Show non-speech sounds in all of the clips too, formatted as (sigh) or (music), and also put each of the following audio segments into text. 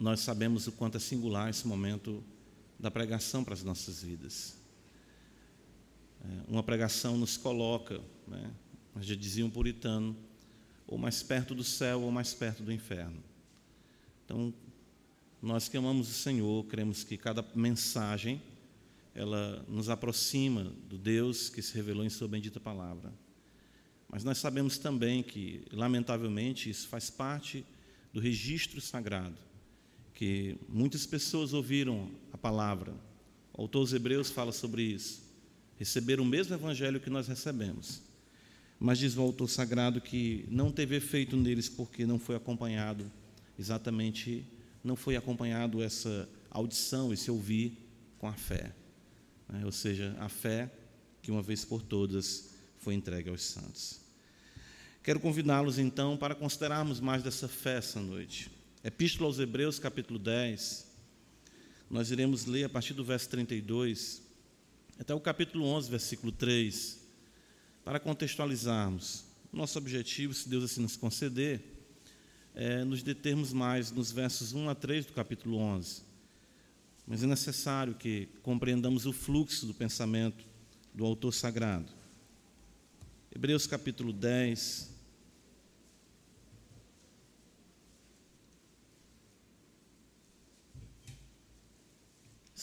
nós sabemos o quanto é singular esse momento da pregação para as nossas vidas. É, uma pregação nos coloca, né, já dizia um puritano, ou mais perto do céu ou mais perto do inferno. Então, nós que amamos o Senhor, cremos que cada mensagem ela nos aproxima do Deus que se revelou em sua bendita palavra. Mas nós sabemos também que, lamentavelmente, isso faz parte do registro sagrado, que muitas pessoas ouviram a palavra. O autor dos Hebreus fala sobre isso. Receberam o mesmo evangelho que nós recebemos. Mas diz o autor sagrado que não teve efeito neles porque não foi acompanhado exatamente não foi acompanhado essa audição, esse ouvir com a fé. Né? Ou seja, a fé que uma vez por todas foi entregue aos santos. Quero convidá-los então para considerarmos mais dessa fé essa noite. Epístola aos Hebreus, capítulo 10. Nós iremos ler a partir do verso 32 até o capítulo 11, versículo 3, para contextualizarmos. Nosso objetivo, se Deus assim nos conceder, é, nos determos mais nos versos 1 a 3 do capítulo 11. Mas é necessário que compreendamos o fluxo do pensamento do autor sagrado. Hebreus capítulo 10.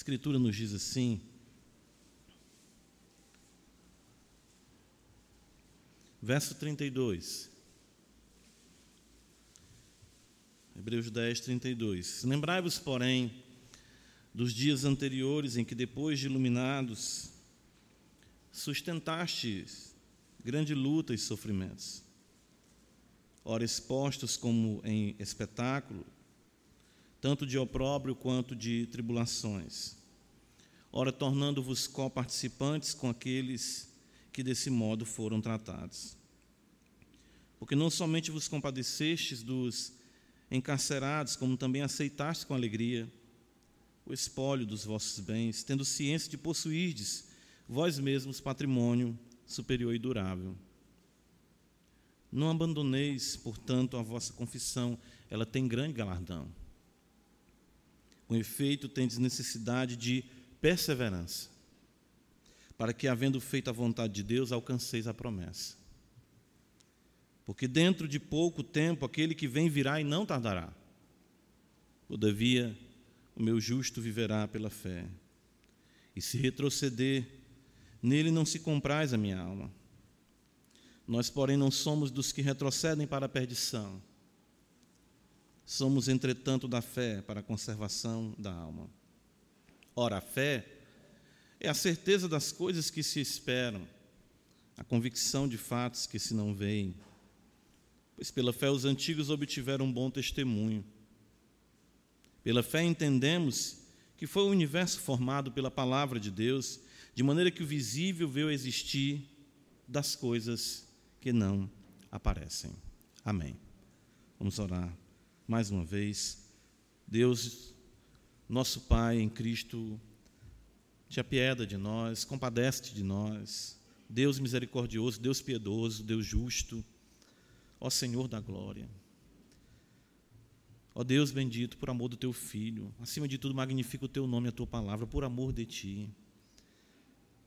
Escritura nos diz assim: verso 32. Hebreus 10, 32. Lembrai-vos, porém, dos dias anteriores em que, depois de iluminados, sustentastes grande luta e sofrimentos, ora expostos como em espetáculo, tanto de opróbrio quanto de tribulações, ora tornando-vos coparticipantes com aqueles que desse modo foram tratados. Porque não somente vos compadecestes dos encarcerados, como também aceitaste com alegria o espólio dos vossos bens, tendo ciência de possuirdes vós mesmos patrimônio superior e durável. Não abandoneis, portanto, a vossa confissão, ela tem grande galardão. Com efeito, tendes necessidade de perseverança, para que, havendo feito a vontade de Deus, alcanceis a promessa. Porque dentro de pouco tempo aquele que vem virá e não tardará. Todavia, o meu justo viverá pela fé. E se retroceder, nele não se compraz a minha alma. Nós, porém, não somos dos que retrocedem para a perdição. Somos, entretanto, da fé para a conservação da alma. Ora, a fé é a certeza das coisas que se esperam, a convicção de fatos que se não veem pois pela fé os antigos obtiveram um bom testemunho. Pela fé entendemos que foi o universo formado pela palavra de Deus, de maneira que o visível veio existir das coisas que não aparecem. Amém. Vamos orar mais uma vez. Deus, nosso Pai em Cristo, te apieda de nós, compadece de nós. Deus misericordioso, Deus piedoso, Deus justo ó Senhor da glória. Ó Deus bendito, por amor do teu filho, acima de tudo, magnifica o teu nome e a tua palavra, por amor de ti.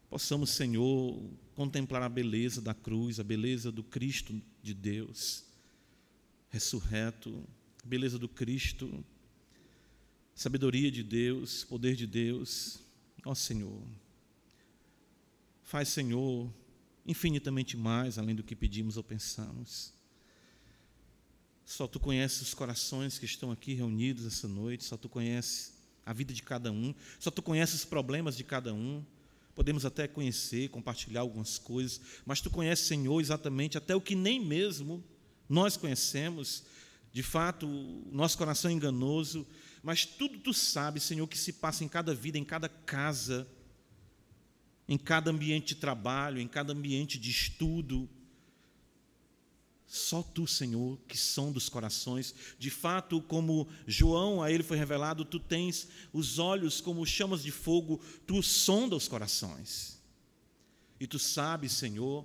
Possamos, Senhor, contemplar a beleza da cruz, a beleza do Cristo de Deus, ressurreto, beleza do Cristo, sabedoria de Deus, poder de Deus. Ó Senhor, faz, Senhor, infinitamente mais além do que pedimos ou pensamos. Só tu conheces os corações que estão aqui reunidos essa noite, só tu conheces a vida de cada um, só tu conheces os problemas de cada um. Podemos até conhecer, compartilhar algumas coisas, mas tu conheces, Senhor, exatamente até o que nem mesmo nós conhecemos. De fato, o nosso coração é enganoso, mas tudo tu sabes, Senhor, que se passa em cada vida, em cada casa, em cada ambiente de trabalho, em cada ambiente de estudo, só tu, Senhor, que som dos corações. De fato, como João, a ele foi revelado, tu tens os olhos como chamas de fogo, tu sonda os corações. E tu sabes, Senhor,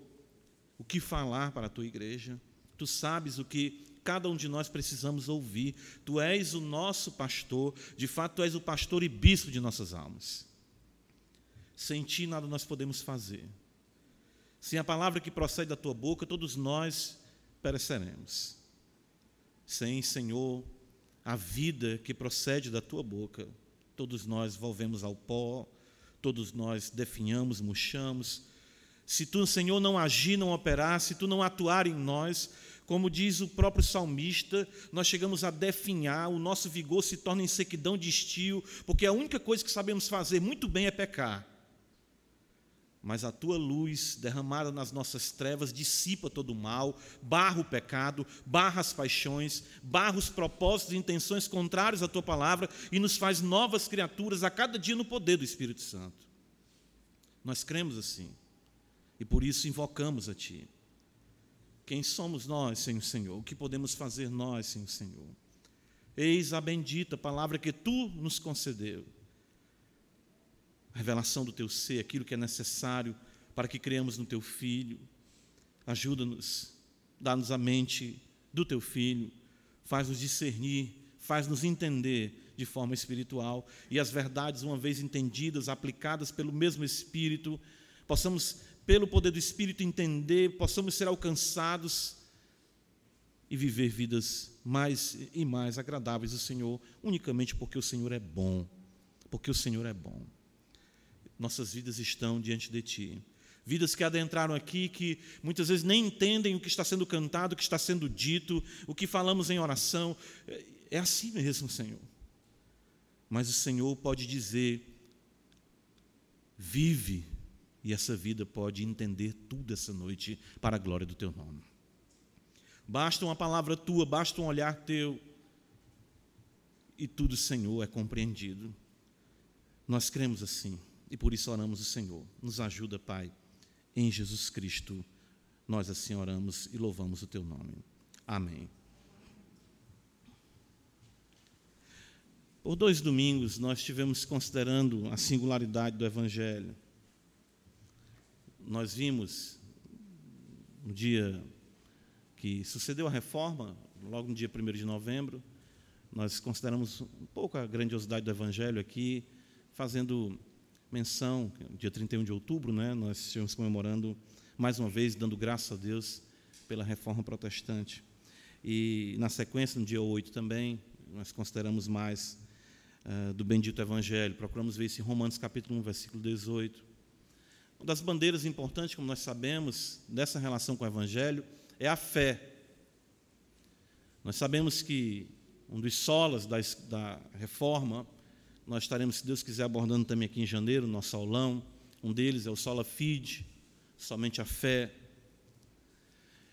o que falar para a tua igreja. Tu sabes o que cada um de nós precisamos ouvir. Tu és o nosso pastor, de fato, tu és o pastor e bispo de nossas almas. Sem ti, nada nós podemos fazer. Sem a palavra que procede da tua boca, todos nós pereceremos. Sem, Senhor, a vida que procede da tua boca, todos nós volvemos ao pó, todos nós definhamos, murchamos. Se tu, Senhor, não agir, não operar, se tu não atuar em nós, como diz o próprio salmista, nós chegamos a definhar, o nosso vigor se torna em sequidão de estio, porque a única coisa que sabemos fazer muito bem é pecar mas a tua luz derramada nas nossas trevas dissipa todo o mal, barra o pecado, barra as paixões, barra os propósitos e intenções contrários à tua palavra e nos faz novas criaturas a cada dia no poder do Espírito Santo. Nós cremos assim e por isso invocamos a Ti. Quem somos nós, Senhor Senhor? O que podemos fazer nós, Senhor Senhor? Eis a bendita palavra que Tu nos concedeu a revelação do teu ser, aquilo que é necessário para que criamos no teu filho. Ajuda-nos, dá-nos a mente do teu filho, faz-nos discernir, faz-nos entender de forma espiritual e as verdades, uma vez entendidas, aplicadas pelo mesmo Espírito, possamos, pelo poder do Espírito, entender, possamos ser alcançados e viver vidas mais e mais agradáveis ao Senhor, unicamente porque o Senhor é bom, porque o Senhor é bom nossas vidas estão diante de Ti. Vidas que adentraram aqui, que muitas vezes nem entendem o que está sendo cantado, o que está sendo dito, o que falamos em oração. É assim mesmo, Senhor. Mas o Senhor pode dizer: vive, e essa vida pode entender tudo essa noite para a glória do Teu nome. Basta uma palavra tua, basta um olhar teu, e tudo, Senhor, é compreendido. Nós cremos assim. E por isso oramos o Senhor. Nos ajuda, Pai, em Jesus Cristo. Nós assim oramos e louvamos o Teu nome. Amém. Por dois domingos nós estivemos considerando a singularidade do Evangelho. Nós vimos no dia que sucedeu a reforma, logo no dia 1 de novembro, nós consideramos um pouco a grandiosidade do Evangelho aqui, fazendo menção, dia 31 de outubro, né, nós estivemos comemorando mais uma vez, dando graças a Deus pela reforma protestante. E na sequência, no dia 8 também, nós consideramos mais uh, do bendito Evangelho. Procuramos ver isso em Romanos capítulo 1, versículo 18. Uma das bandeiras importantes, como nós sabemos, dessa relação com o Evangelho é a fé. Nós sabemos que um dos solas da, da reforma nós estaremos, se Deus quiser, abordando também aqui em janeiro, nosso aulão. Um deles é o Sola Fide, somente a fé.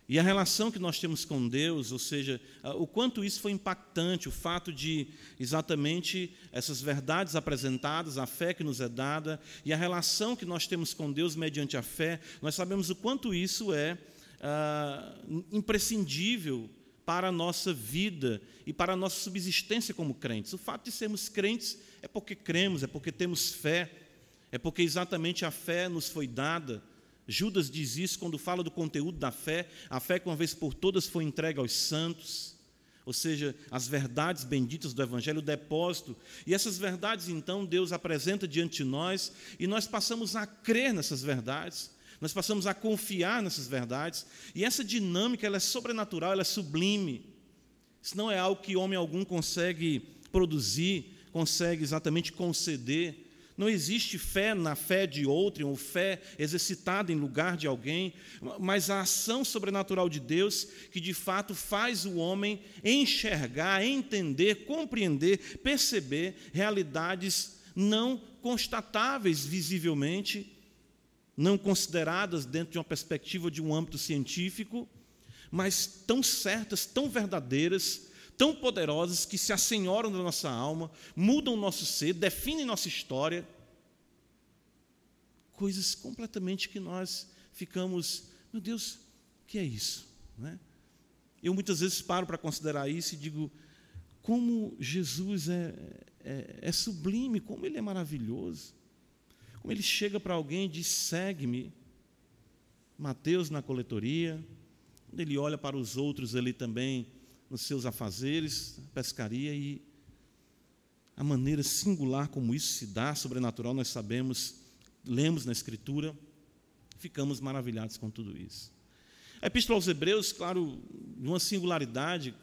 E a relação que nós temos com Deus, ou seja, o quanto isso foi impactante, o fato de exatamente essas verdades apresentadas, a fé que nos é dada e a relação que nós temos com Deus mediante a fé, nós sabemos o quanto isso é ah, imprescindível para a nossa vida e para a nossa subsistência como crentes. O fato de sermos crentes é porque cremos, é porque temos fé, é porque exatamente a fé nos foi dada. Judas diz isso quando fala do conteúdo da fé, a fé que uma vez por todas foi entregue aos santos, ou seja, as verdades benditas do Evangelho, o depósito. E essas verdades, então, Deus apresenta diante de nós e nós passamos a crer nessas verdades, nós passamos a confiar nessas verdades. E essa dinâmica ela é sobrenatural, ela é sublime. Isso não é algo que homem algum consegue produzir, consegue exatamente conceder. Não existe fé na fé de outro, ou fé exercitada em lugar de alguém, mas a ação sobrenatural de Deus que de fato faz o homem enxergar, entender, compreender, perceber realidades não constatáveis visivelmente, não consideradas dentro de uma perspectiva de um âmbito científico, mas tão certas, tão verdadeiras, tão poderosas que se assenhoram da nossa alma, mudam o nosso ser, definem nossa história. Coisas completamente que nós ficamos, meu Deus, o que é isso? Né? Eu muitas vezes paro para considerar isso e digo, como Jesus é, é, é sublime, como ele é maravilhoso. Como ele chega para alguém e diz: segue-me. Mateus na coletoria, ele olha para os outros ali também nos seus afazeres, pescaria e a maneira singular como isso se dá, sobrenatural, nós sabemos, lemos na Escritura, ficamos maravilhados com tudo isso. A Epístola aos Hebreus, claro, uma singularidade,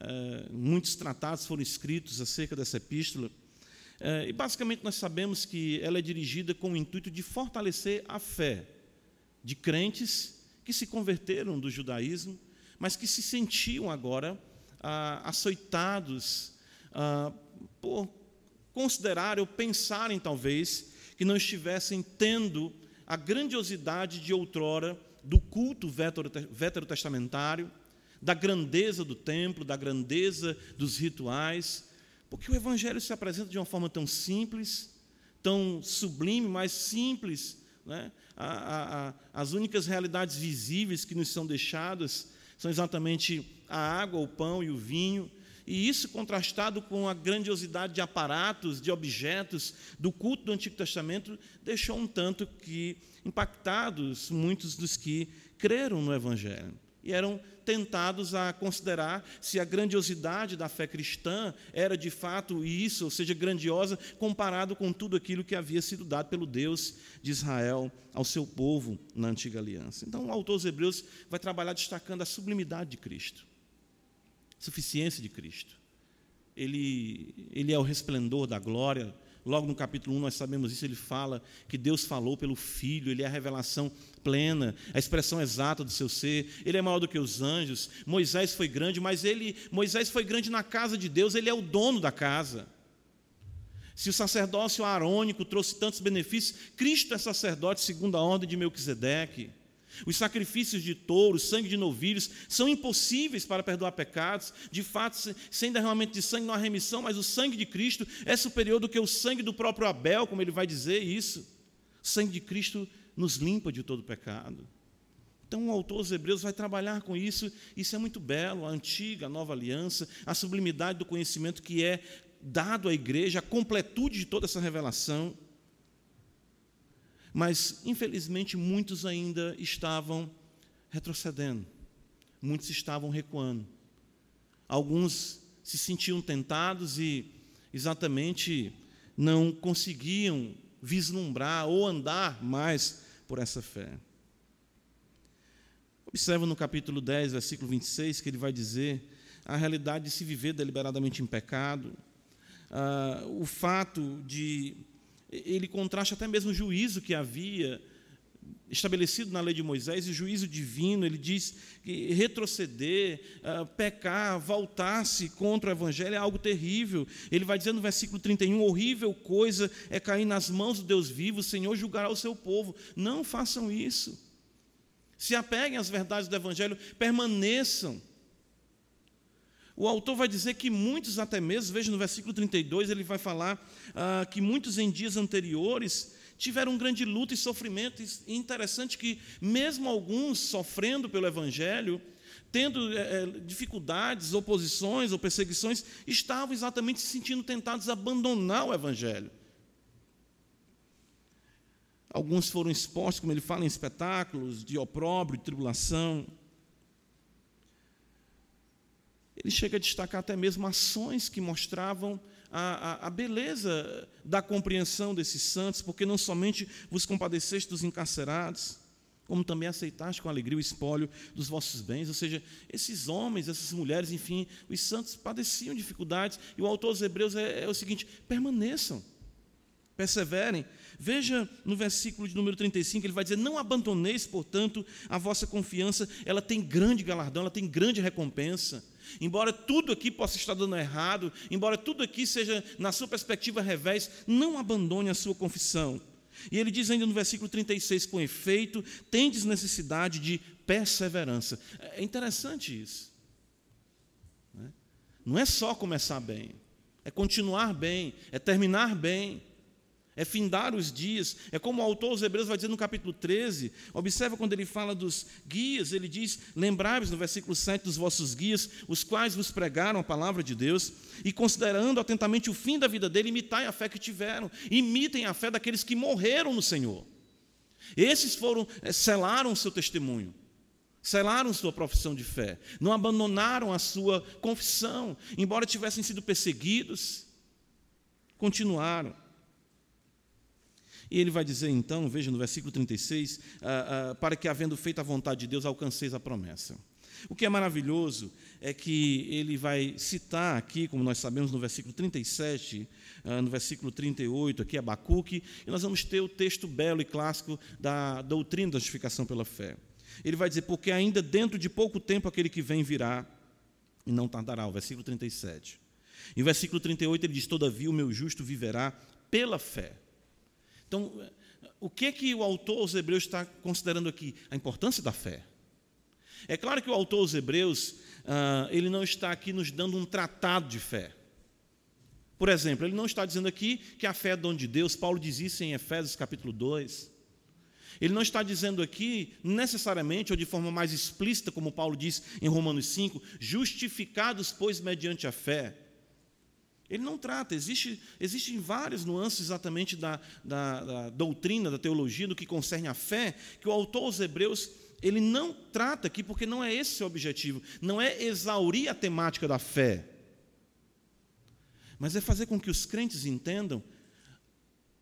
é, muitos tratados foram escritos acerca dessa epístola, é, e basicamente nós sabemos que ela é dirigida com o intuito de fortalecer a fé de crentes que se converteram do judaísmo, mas que se sentiam agora ah, açoitados ah, por considerar ou pensarem, talvez, que não estivessem tendo a grandiosidade de outrora do culto veterotestamentário, da grandeza do templo, da grandeza dos rituais, porque o Evangelho se apresenta de uma forma tão simples, tão sublime, mas simples. Né? A, a, a, as únicas realidades visíveis que nos são deixadas são exatamente a água, o pão e o vinho, e isso contrastado com a grandiosidade de aparatos, de objetos do culto do Antigo Testamento, deixou um tanto que impactados muitos dos que creram no Evangelho e eram tentados a considerar se a grandiosidade da fé cristã era de fato isso, ou seja, grandiosa, comparado com tudo aquilo que havia sido dado pelo Deus de Israel ao seu povo na antiga aliança. Então, o autor dos Hebreus vai trabalhar destacando a sublimidade de Cristo suficiência de Cristo. Ele, ele é o resplendor da glória. Logo no capítulo 1 nós sabemos isso, ele fala que Deus falou pelo Filho, ele é a revelação plena, a expressão exata do seu ser. Ele é maior do que os anjos. Moisés foi grande, mas ele Moisés foi grande na casa de Deus, ele é o dono da casa. Se o sacerdócio arônico trouxe tantos benefícios, Cristo é sacerdote segundo a ordem de Melquisedeque. Os sacrifícios de touros, sangue de novilhos, são impossíveis para perdoar pecados. De fato, sem derramamento de sangue não há remissão, mas o sangue de Cristo é superior do que o sangue do próprio Abel, como ele vai dizer isso. O sangue de Cristo nos limpa de todo pecado. Então, o autor dos Hebreus vai trabalhar com isso. Isso é muito belo, a antiga, a nova aliança, a sublimidade do conhecimento que é dado à igreja, a completude de toda essa revelação. Mas, infelizmente, muitos ainda estavam retrocedendo, muitos estavam recuando. Alguns se sentiam tentados e exatamente não conseguiam vislumbrar ou andar mais por essa fé. Observa no capítulo 10, versículo 26, que ele vai dizer a realidade de se viver deliberadamente em pecado, uh, o fato de ele contrasta até mesmo o juízo que havia estabelecido na lei de Moisés, e o juízo divino, ele diz que retroceder, uh, pecar, voltar-se contra o evangelho é algo terrível. Ele vai dizer no versículo 31, horrível coisa é cair nas mãos do Deus vivo, o Senhor julgará o seu povo. Não façam isso. Se apeguem às verdades do evangelho, permaneçam o autor vai dizer que muitos, até mesmo, veja no versículo 32, ele vai falar ah, que muitos em dias anteriores tiveram grande luta e sofrimento. E interessante que, mesmo alguns sofrendo pelo Evangelho, tendo é, dificuldades, oposições ou perseguições, estavam exatamente se sentindo tentados a abandonar o Evangelho. Alguns foram expostos, como ele fala, em espetáculos de opróbrio, de tribulação. Ele chega a destacar até mesmo ações que mostravam a, a, a, beleza da compreensão desses santos, porque não somente vos compadeceste dos encarcerados, como também aceitaste com alegria o espólio dos vossos bens. Ou seja, esses homens, essas mulheres, enfim, os santos padeciam dificuldades, e o autor dos Hebreus é, é o seguinte: permaneçam, perseverem. Veja no versículo de número 35, ele vai dizer: Não abandoneis, portanto, a vossa confiança, ela tem grande galardão, ela tem grande recompensa. Embora tudo aqui possa estar dando errado, embora tudo aqui seja, na sua perspectiva, revés, não abandone a sua confissão. E ele diz ainda no versículo 36, com efeito, tendes necessidade de perseverança. É interessante isso. Né? Não é só começar bem, é continuar bem, é terminar bem é findar os dias. É como o autor dos Hebreus vai dizer no capítulo 13. Observa quando ele fala dos guias, ele diz: Lembrai-vos no versículo 7 dos vossos guias, os quais vos pregaram a palavra de Deus, e considerando atentamente o fim da vida dele, imitai a fé que tiveram, imitem a fé daqueles que morreram no Senhor. Esses foram, eh, selaram o seu testemunho. Selaram sua profissão de fé, não abandonaram a sua confissão, embora tivessem sido perseguidos, continuaram. E ele vai dizer então, veja no versículo 36, ah, ah, para que, havendo feito a vontade de Deus, alcanceis a promessa. O que é maravilhoso é que ele vai citar aqui, como nós sabemos, no versículo 37, ah, no versículo 38, aqui Abacuque, e nós vamos ter o texto belo e clássico da doutrina da justificação pela fé. Ele vai dizer, porque ainda dentro de pouco tempo aquele que vem virá e não tardará, o versículo 37. E o versículo 38 ele diz: Todavia o meu justo viverá pela fé. Então, o que que o autor aos Hebreus está considerando aqui? A importância da fé. É claro que o autor aos Hebreus, ah, ele não está aqui nos dando um tratado de fé. Por exemplo, ele não está dizendo aqui que a fé é dom de Deus, Paulo diz isso em Efésios capítulo 2. Ele não está dizendo aqui, necessariamente, ou de forma mais explícita, como Paulo diz em Romanos 5, justificados, pois, mediante a fé. Ele não trata, existe, existem várias nuances exatamente da, da, da doutrina, da teologia, do que concerne a fé, que o autor aos Hebreus ele não trata aqui, porque não é esse o objetivo, não é exaurir a temática da fé, mas é fazer com que os crentes entendam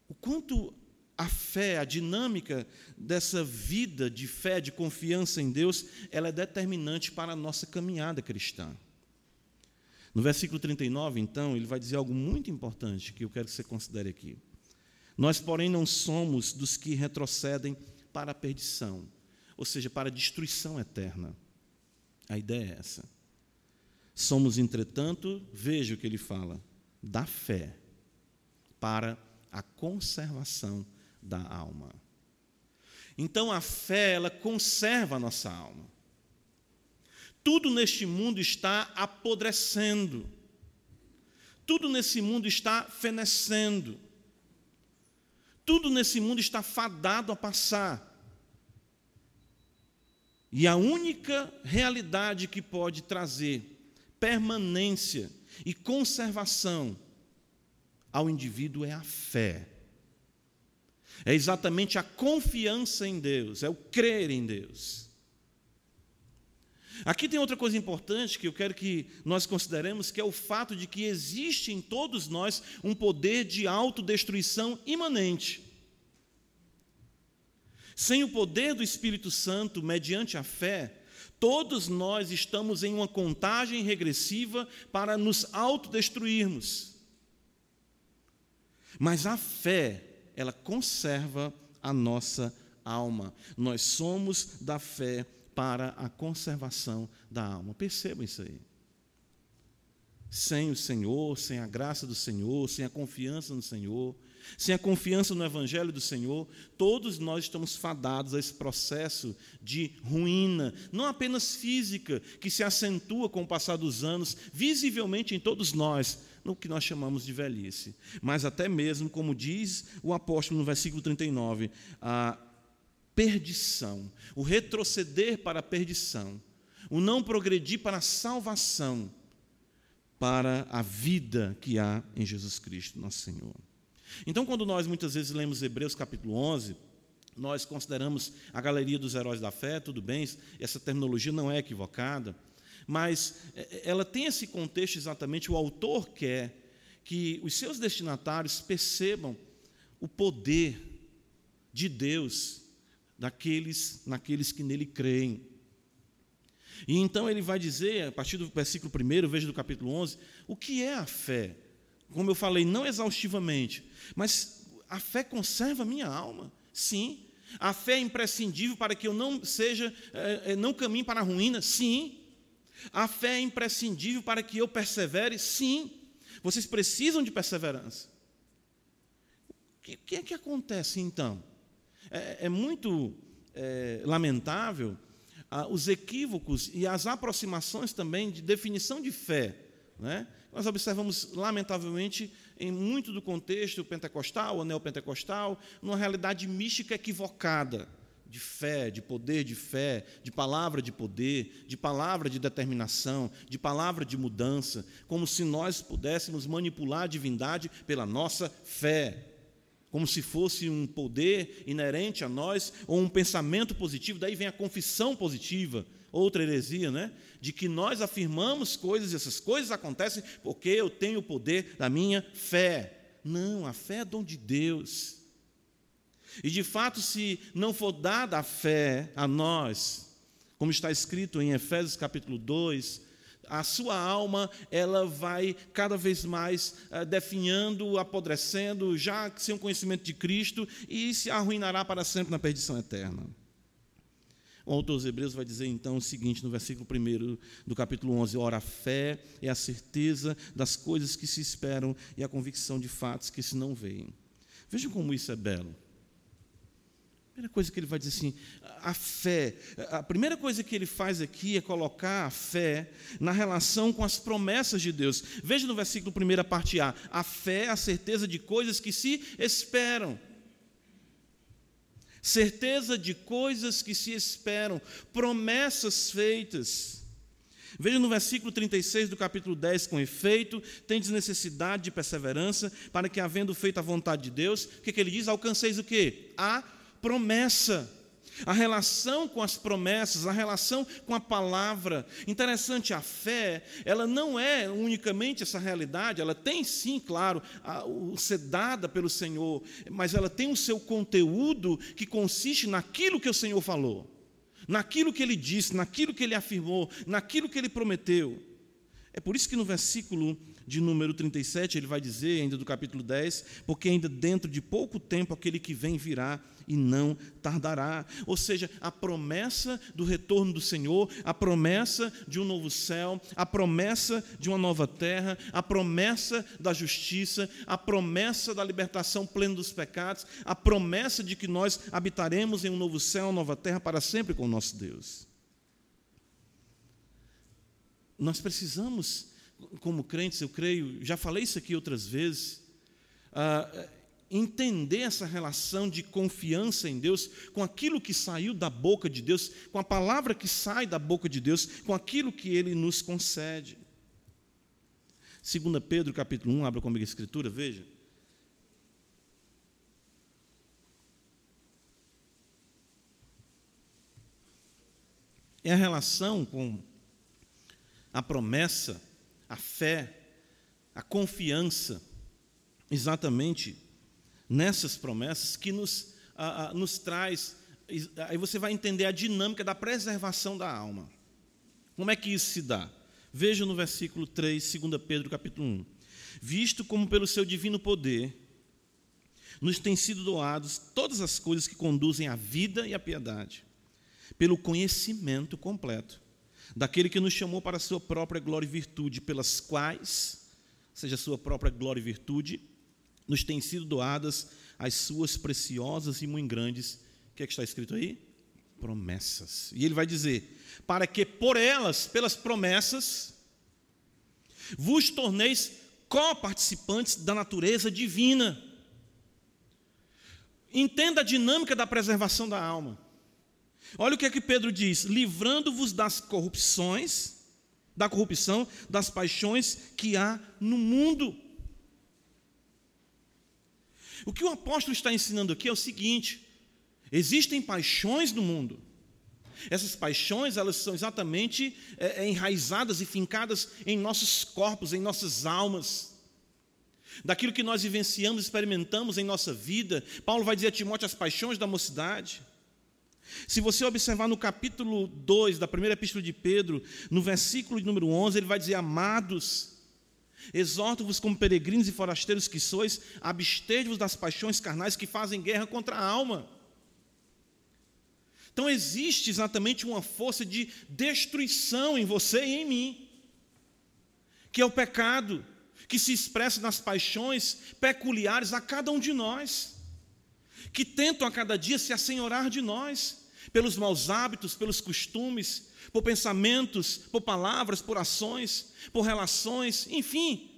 o quanto a fé, a dinâmica dessa vida de fé, de confiança em Deus, ela é determinante para a nossa caminhada cristã. No versículo 39, então, ele vai dizer algo muito importante que eu quero que você considere aqui. Nós, porém, não somos dos que retrocedem para a perdição, ou seja, para a destruição eterna. A ideia é essa. Somos, entretanto, veja o que ele fala, da fé para a conservação da alma. Então a fé, ela conserva a nossa alma. Tudo neste mundo está apodrecendo. Tudo nesse mundo está fenecendo. Tudo nesse mundo está fadado a passar. E a única realidade que pode trazer permanência e conservação ao indivíduo é a fé. É exatamente a confiança em Deus, é o crer em Deus. Aqui tem outra coisa importante que eu quero que nós consideremos, que é o fato de que existe em todos nós um poder de autodestruição imanente. Sem o poder do Espírito Santo, mediante a fé, todos nós estamos em uma contagem regressiva para nos autodestruirmos. Mas a fé, ela conserva a nossa alma. Nós somos da fé para a conservação da alma. Percebam isso aí. Sem o Senhor, sem a graça do Senhor, sem a confiança no Senhor, sem a confiança no Evangelho do Senhor, todos nós estamos fadados a esse processo de ruína, não apenas física, que se acentua com o passar dos anos, visivelmente em todos nós, no que nós chamamos de velhice, mas até mesmo, como diz o apóstolo no versículo 39, a perdição, o retroceder para a perdição, o não progredir para a salvação, para a vida que há em Jesus Cristo, nosso Senhor. Então, quando nós muitas vezes lemos Hebreus capítulo 11, nós consideramos a galeria dos heróis da fé, tudo bem, essa terminologia não é equivocada, mas é, é, ela tem esse contexto exatamente, o autor quer que os seus destinatários percebam o poder de Deus daqueles, naqueles que nele creem. E então ele vai dizer, a partir do versículo 1, veja do capítulo 11, o que é a fé. Como eu falei, não exaustivamente, mas a fé conserva a minha alma, sim. A fé é imprescindível para que eu não seja, é, não caminhe para a ruína, sim. A fé é imprescindível para que eu persevere, sim. Vocês precisam de perseverança. O que é que acontece então? É, é muito é, lamentável ah, os equívocos e as aproximações também de definição de fé. Né? Nós observamos, lamentavelmente, em muito do contexto pentecostal ou neopentecostal, numa realidade mística equivocada de fé, de poder de fé, de palavra de poder, de palavra de determinação, de palavra de mudança, como se nós pudéssemos manipular a divindade pela nossa fé. Como se fosse um poder inerente a nós, ou um pensamento positivo, daí vem a confissão positiva, outra heresia, né? De que nós afirmamos coisas e essas coisas acontecem porque eu tenho o poder da minha fé. Não, a fé é dom de Deus. E de fato, se não for dada a fé a nós, como está escrito em Efésios capítulo 2, a sua alma ela vai cada vez mais uh, definhando, apodrecendo, já sem o conhecimento de Cristo e se arruinará para sempre na perdição eterna. O autor dos Hebreus vai dizer então o seguinte no versículo 1 do capítulo 11: Ora, a fé é a certeza das coisas que se esperam e a convicção de fatos que se não veem. Vejam como isso é belo primeira coisa que ele vai dizer assim, a fé. A primeira coisa que ele faz aqui é colocar a fé na relação com as promessas de Deus. Veja no versículo 1, parte A. A fé é a certeza de coisas que se esperam. Certeza de coisas que se esperam, promessas feitas. Veja no versículo 36 do capítulo 10, com efeito, tendes necessidade de perseverança, para que, havendo feito a vontade de Deus, o que, que ele diz? Alcanceis o quê? A promessa. A relação com as promessas, a relação com a palavra. Interessante, a fé, ela não é unicamente essa realidade, ela tem sim, claro, a, o ser dada pelo Senhor, mas ela tem o seu conteúdo que consiste naquilo que o Senhor falou, naquilo que ele disse, naquilo que ele afirmou, naquilo que ele prometeu. É por isso que no versículo de número 37 ele vai dizer, ainda do capítulo 10, porque ainda dentro de pouco tempo aquele que vem virá e não tardará. Ou seja, a promessa do retorno do Senhor, a promessa de um novo céu, a promessa de uma nova terra, a promessa da justiça, a promessa da libertação plena dos pecados, a promessa de que nós habitaremos em um novo céu, uma nova terra para sempre com o nosso Deus. Nós precisamos, como crentes, eu creio, já falei isso aqui outras vezes, uh, entender essa relação de confiança em Deus com aquilo que saiu da boca de Deus, com a palavra que sai da boca de Deus, com aquilo que Ele nos concede. 2 Pedro capítulo 1, abra comigo a escritura, veja. É a relação com a promessa, a fé, a confiança, exatamente nessas promessas que nos, ah, ah, nos traz. Aí você vai entender a dinâmica da preservação da alma. Como é que isso se dá? Veja no versículo 3, 2 Pedro capítulo 1. Visto como pelo seu divino poder nos têm sido doados todas as coisas que conduzem à vida e à piedade, pelo conhecimento completo daquele que nos chamou para a sua própria glória e virtude, pelas quais, seja a sua própria glória e virtude, nos têm sido doadas as suas preciosas e muito grandes, o que, é que está escrito aí? Promessas. E ele vai dizer: para que por elas, pelas promessas, vos torneis co-participantes da natureza divina. Entenda a dinâmica da preservação da alma. Olha o que é que Pedro diz: livrando-vos das corrupções, da corrupção, das paixões que há no mundo. O que o apóstolo está ensinando aqui é o seguinte: existem paixões no mundo. Essas paixões, elas são exatamente é, é, enraizadas e fincadas em nossos corpos, em nossas almas. Daquilo que nós vivenciamos, experimentamos em nossa vida. Paulo vai dizer a Timóteo as paixões da mocidade. Se você observar no capítulo 2 da primeira epístola de Pedro, no versículo número 11, ele vai dizer: Amados, Exorto-vos como peregrinos e forasteiros que sois, abstede-vos das paixões carnais que fazem guerra contra a alma. Então existe exatamente uma força de destruição em você e em mim, que é o pecado, que se expressa nas paixões peculiares a cada um de nós, que tentam a cada dia se assenhorar de nós, pelos maus hábitos, pelos costumes, por pensamentos, por palavras, por ações, por relações, enfim,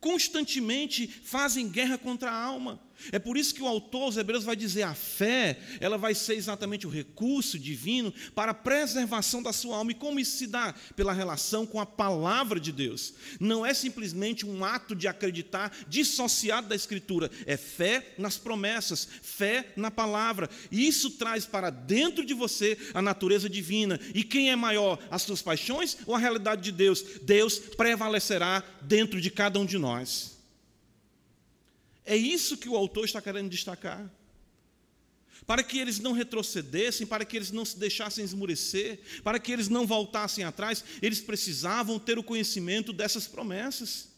constantemente fazem guerra contra a alma. É por isso que o autor aos Hebreus vai dizer: a fé, ela vai ser exatamente o recurso divino para a preservação da sua alma. E como isso se dá? Pela relação com a palavra de Deus. Não é simplesmente um ato de acreditar dissociado da Escritura, é fé nas promessas, fé na palavra. E isso traz para dentro de você a natureza divina. E quem é maior, as suas paixões ou a realidade de Deus? Deus prevalecerá dentro de cada um de nós. É isso que o autor está querendo destacar. Para que eles não retrocedessem, para que eles não se deixassem esmurecer, para que eles não voltassem atrás, eles precisavam ter o conhecimento dessas promessas.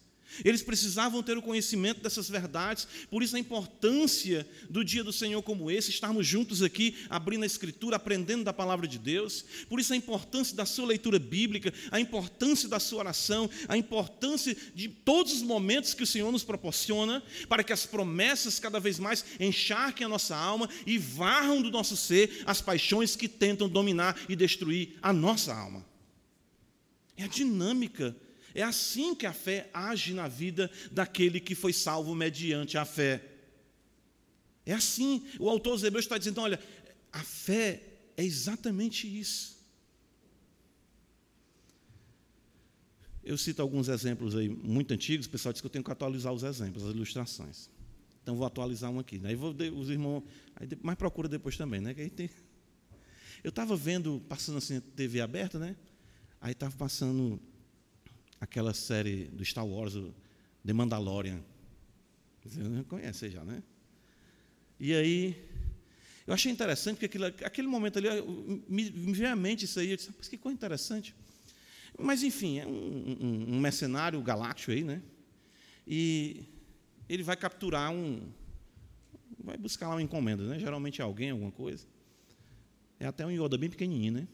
Eles precisavam ter o conhecimento dessas verdades, por isso a importância do dia do Senhor como esse, estarmos juntos aqui, abrindo a Escritura, aprendendo da palavra de Deus, por isso a importância da sua leitura bíblica, a importância da sua oração, a importância de todos os momentos que o Senhor nos proporciona, para que as promessas cada vez mais encharquem a nossa alma e varram do nosso ser as paixões que tentam dominar e destruir a nossa alma. É a dinâmica é assim que a fé age na vida daquele que foi salvo mediante a fé. É assim. O autor dos está dizendo: olha, a fé é exatamente isso. Eu cito alguns exemplos aí muito antigos, o pessoal diz que eu tenho que atualizar os exemplos, as ilustrações. Então vou atualizar um aqui. Aí vou, os irmãos, aí, mas procura depois também, né? Tem, eu estava vendo, passando assim, TV aberta, né? Aí estava passando aquela série do Star Wars, The Mandalorian. Você conhece já, né? E aí, eu achei interessante, porque aquilo, aquele momento ali, me, me veio à mente isso aí, eu disse, mas que coisa interessante. Mas, enfim, é um, um, um mercenário galáctico aí, né? E ele vai capturar um. Vai buscar lá uma encomenda, né? Geralmente é alguém, alguma coisa. É até um Yoda bem pequenininho, né?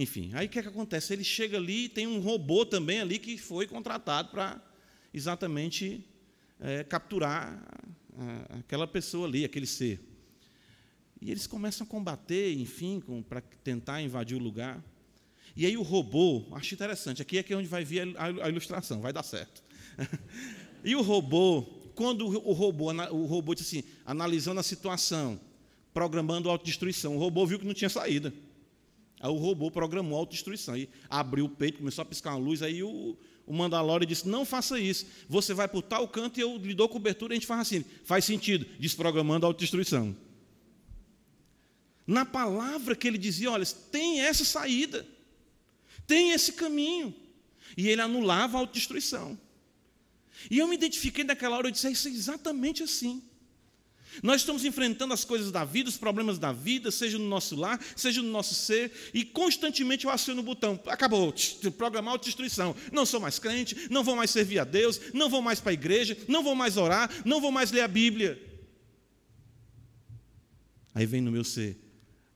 Enfim, aí o que, é que acontece? Ele chega ali e tem um robô também ali que foi contratado para exatamente é, capturar a, aquela pessoa ali, aquele ser. E eles começam a combater, enfim, para tentar invadir o lugar. E aí o robô, acho interessante, aqui é, que é onde vai vir a, a ilustração, vai dar certo. (laughs) e o robô, quando o robô, o robô disse assim, analisando a situação, programando autodestruição, o robô viu que não tinha saída. Aí o robô programou a autodestruição. Aí abriu o peito, começou a piscar uma luz. Aí o, o disse: Não faça isso. Você vai por tal canto e eu lhe dou cobertura. E a gente faz assim. Faz sentido. Desprogramando a autodestruição. Na palavra que ele dizia: Olha, tem essa saída. Tem esse caminho. E ele anulava a autodestruição. E eu me identifiquei naquela hora. Eu disse: É isso é exatamente assim. Nós estamos enfrentando as coisas da vida, os problemas da vida, seja no nosso lar, seja no nosso ser, e constantemente eu aciono o botão, acabou, programar autodestruição. Não sou mais crente, não vou mais servir a Deus, não vou mais para a igreja, não vou mais orar, não vou mais ler a Bíblia. Aí vem no meu ser,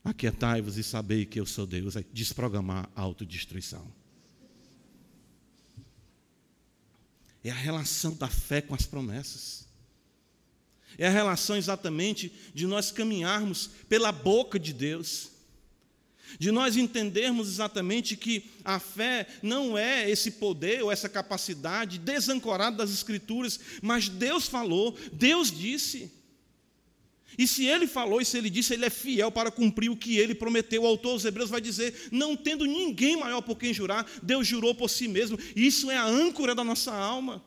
aquietai-vos e sabei que eu sou Deus, aí desprogramar a autodestruição. É a relação da fé com as promessas. É a relação exatamente de nós caminharmos pela boca de Deus, de nós entendermos exatamente que a fé não é esse poder ou essa capacidade desancorada das Escrituras, mas Deus falou, Deus disse. E se ele falou e se ele disse, ele é fiel para cumprir o que ele prometeu. O autor aos Hebreus vai dizer: não tendo ninguém maior por quem jurar, Deus jurou por si mesmo. Isso é a âncora da nossa alma.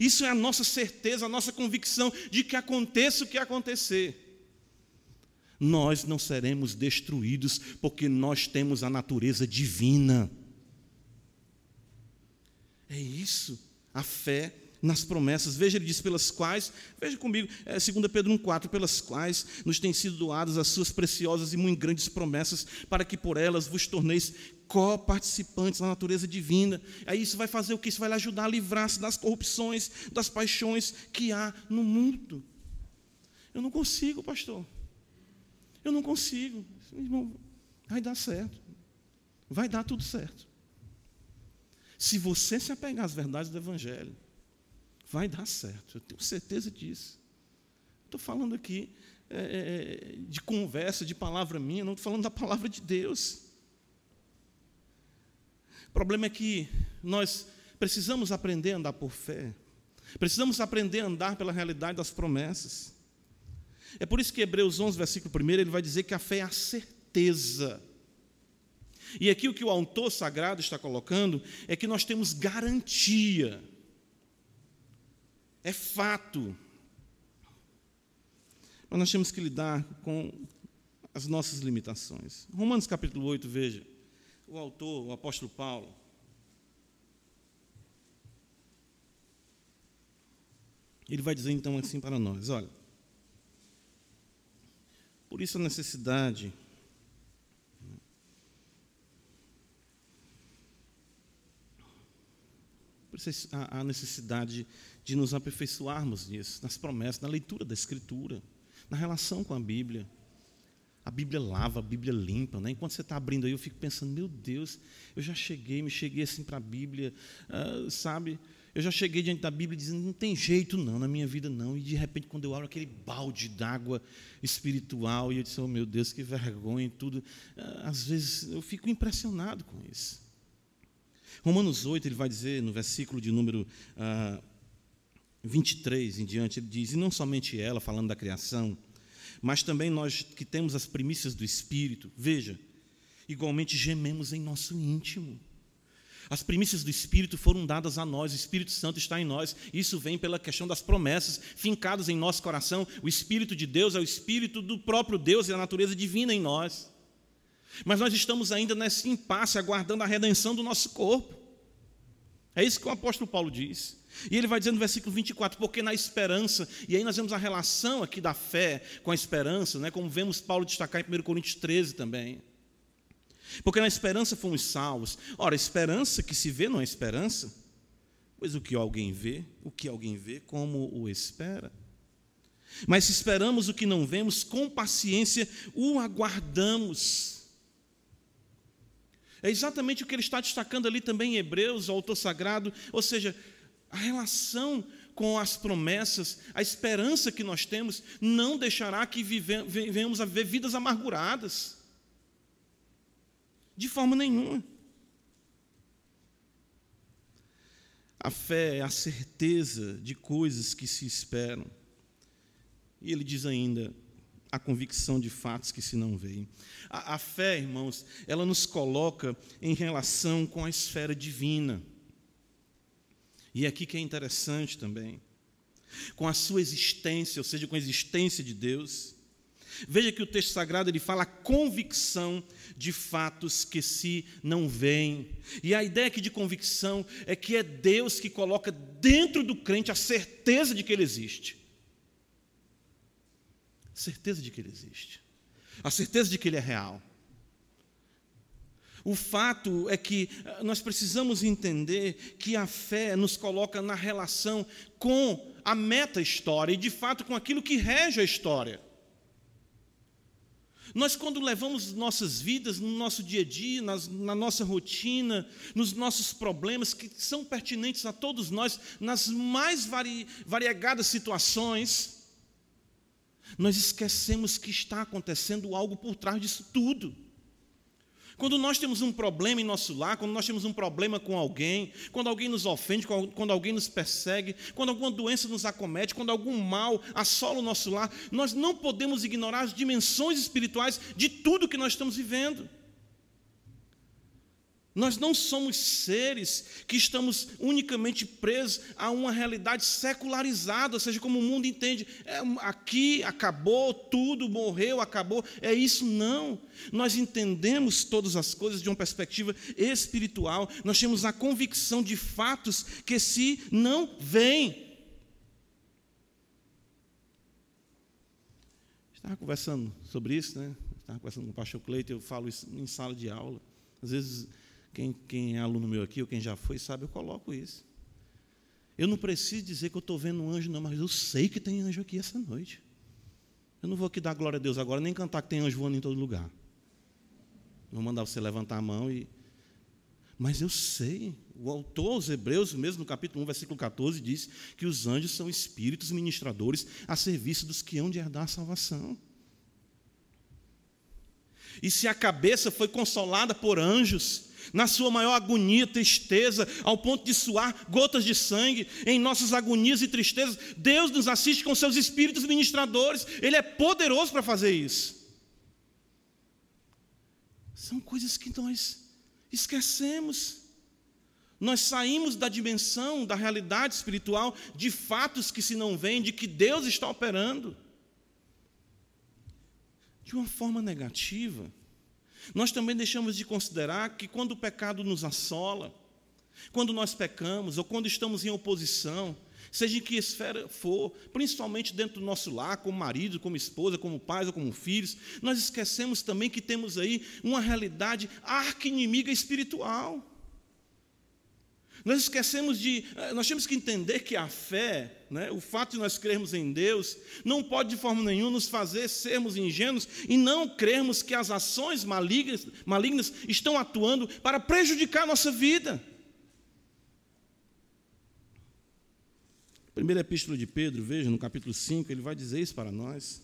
Isso é a nossa certeza, a nossa convicção de que aconteça o que acontecer. Nós não seremos destruídos porque nós temos a natureza divina. É isso, a fé nas promessas. Veja, ele diz, pelas quais, veja comigo, é, 2 Pedro 1,4, pelas quais nos têm sido doadas as suas preciosas e muito grandes promessas, para que por elas vos torneis co-participantes da natureza divina. Aí isso vai fazer o que? Isso vai lhe ajudar a livrar-se das corrupções, das paixões que há no mundo. Eu não consigo, pastor. Eu não consigo. Irmão, vai dar certo. Vai dar tudo certo. Se você se apegar às verdades do Evangelho, vai dar certo. Eu tenho certeza disso. Estou falando aqui é, é, de conversa, de palavra minha, não estou falando da palavra de Deus. O problema é que nós precisamos aprender a andar por fé, Precisamos aprender a andar pela realidade das promessas. É por isso que Hebreus 11, versículo 1, ele vai dizer que a fé é a certeza. E aqui o que o autor sagrado está colocando é que nós temos garantia. É fato. Mas nós temos que lidar com as nossas limitações. Romanos capítulo 8, veja. O autor, o apóstolo Paulo, ele vai dizer então assim para nós: olha, por isso a necessidade a necessidade de nos aperfeiçoarmos nisso, nas promessas, na leitura da Escritura, na relação com a Bíblia. A Bíblia lava, a Bíblia limpa. Né? Enquanto você está abrindo aí, eu fico pensando, meu Deus, eu já cheguei, me cheguei assim para a Bíblia, uh, sabe? Eu já cheguei diante da Bíblia dizendo, não tem jeito não, na minha vida não. E de repente, quando eu abro aquele balde d'água espiritual, e eu disse, oh meu Deus, que vergonha e tudo. Ah, às vezes eu fico impressionado com isso. Romanos 8, ele vai dizer, no versículo de número ah, 23 em diante, ele diz, e não somente ela, falando da criação, mas também nós que temos as primícias do Espírito, veja, igualmente gememos em nosso íntimo as primícias do Espírito foram dadas a nós, o Espírito Santo está em nós. Isso vem pela questão das promessas fincadas em nosso coração. O Espírito de Deus é o Espírito do próprio Deus e a natureza divina em nós. Mas nós estamos ainda nesse impasse, aguardando a redenção do nosso corpo. É isso que o apóstolo Paulo diz. E ele vai dizer no versículo 24, porque na esperança, e aí nós vemos a relação aqui da fé com a esperança, né, como vemos Paulo destacar em 1 Coríntios 13 também. Porque na esperança fomos salvos. Ora, esperança que se vê não é esperança, pois o que alguém vê, o que alguém vê, como o espera. Mas se esperamos o que não vemos, com paciência o aguardamos. É exatamente o que ele está destacando ali também em Hebreus, o autor sagrado, ou seja, a relação com as promessas, a esperança que nós temos, não deixará que vivemos a viver vidas amarguradas. De forma nenhuma. A fé é a certeza de coisas que se esperam. E ele diz ainda, a convicção de fatos que se não veem. A, a, fé, irmãos, ela nos coloca em relação com a esfera divina. E é aqui que é interessante também. Com a sua existência, ou seja, com a existência de Deus, Veja que o texto sagrado ele fala a convicção de fatos que se não veem. E a ideia aqui de convicção é que é Deus que coloca dentro do crente a certeza de que ele existe. Certeza de que ele existe. A certeza de que ele é real. O fato é que eh, nós precisamos entender que a fé nos coloca na relação com a meta-história e, de fato, com aquilo que rege a história. Nós, quando levamos nossas vidas, no nosso dia a dia, nas, na nossa rotina, nos nossos problemas, que são pertinentes a todos nós, nas mais vari, variegadas situações, nós esquecemos que está acontecendo algo por trás disso tudo. Quando nós temos um problema em nosso lar, quando nós temos um problema com alguém, quando alguém nos ofende, quando alguém nos persegue, quando alguma doença nos acomete, quando algum mal assola o nosso lar, nós não podemos ignorar as dimensões espirituais de tudo que nós estamos vivendo. Nós não somos seres que estamos unicamente presos a uma realidade secularizada, ou seja, como o mundo entende, é, aqui acabou, tudo morreu, acabou. É isso, não. Nós entendemos todas as coisas de uma perspectiva espiritual, nós temos a convicção de fatos que se não veem. Estava conversando sobre isso, né? Estava conversando com o pastor Cleiton, eu falo isso em sala de aula. Às vezes quem, quem é aluno meu aqui, ou quem já foi, sabe, eu coloco isso. Eu não preciso dizer que eu estou vendo um anjo, não, mas eu sei que tem anjo aqui essa noite. Eu não vou aqui dar glória a Deus agora, nem cantar que tem anjo voando em todo lugar. Vou mandar você levantar a mão e. Mas eu sei, o autor aos Hebreus, mesmo no capítulo 1, versículo 14, diz que os anjos são espíritos ministradores a serviço dos que hão de herdar a salvação. E se a cabeça foi consolada por anjos, na sua maior agonia, tristeza, ao ponto de suar gotas de sangue, em nossas agonias e tristezas, Deus nos assiste com seus espíritos ministradores, Ele é poderoso para fazer isso. São coisas que nós esquecemos. Nós saímos da dimensão da realidade espiritual de fatos que se não veem, de que Deus está operando. De uma forma negativa. Nós também deixamos de considerar que quando o pecado nos assola, quando nós pecamos ou quando estamos em oposição, seja em que esfera for, principalmente dentro do nosso lar, como marido, como esposa, como pais ou como filhos, nós esquecemos também que temos aí uma realidade arqui-inimiga espiritual. Nós esquecemos de. Eh, nós temos que entender que a fé, né, o fato de nós crermos em Deus, não pode de forma nenhuma nos fazer sermos ingênuos e não crermos que as ações malignas, malignas estão atuando para prejudicar a nossa vida. Primeira epístola de Pedro, veja, no capítulo 5, ele vai dizer isso para nós.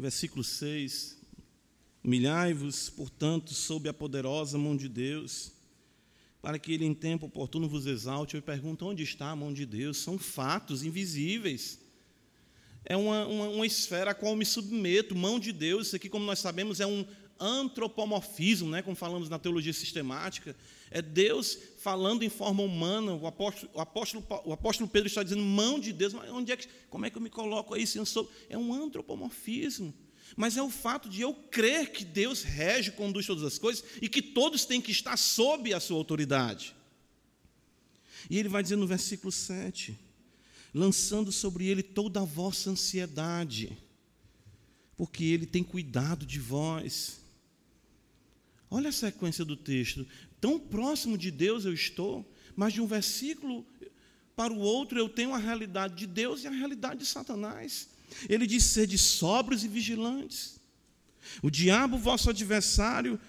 Versículo 6: Humilhai-vos, portanto, sob a poderosa mão de Deus, para que ele em tempo oportuno vos exalte. Eu pergunto: onde está a mão de Deus? São fatos invisíveis. É uma, uma, uma esfera a qual me submeto, mão de Deus. Isso aqui, como nós sabemos, é um antropomorfismo, né, como falamos na teologia sistemática. É Deus falando em forma humana. O apóstolo, o apóstolo, o apóstolo Pedro está dizendo mão de Deus. Mas onde é que, como é que eu me coloco aí se eu sou? É um antropomorfismo. Mas é o fato de eu crer que Deus rege, conduz todas as coisas e que todos têm que estar sob a sua autoridade. E ele vai dizer no versículo 7: lançando sobre ele toda a vossa ansiedade, porque ele tem cuidado de vós. Olha a sequência do texto. Tão próximo de Deus eu estou, mas de um versículo para o outro eu tenho a realidade de Deus e a realidade de Satanás. Ele diz: sede sóbrios e vigilantes. O diabo, vosso adversário,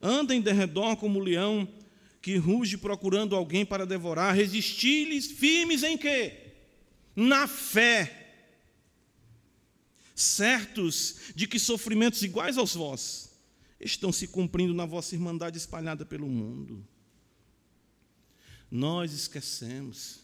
anda em derredor como um leão que ruge procurando alguém para devorar. Resisti-lhes firmes em quê? Na fé. Certos de que sofrimentos iguais aos vossos estão se cumprindo na vossa irmandade espalhada pelo mundo. Nós esquecemos.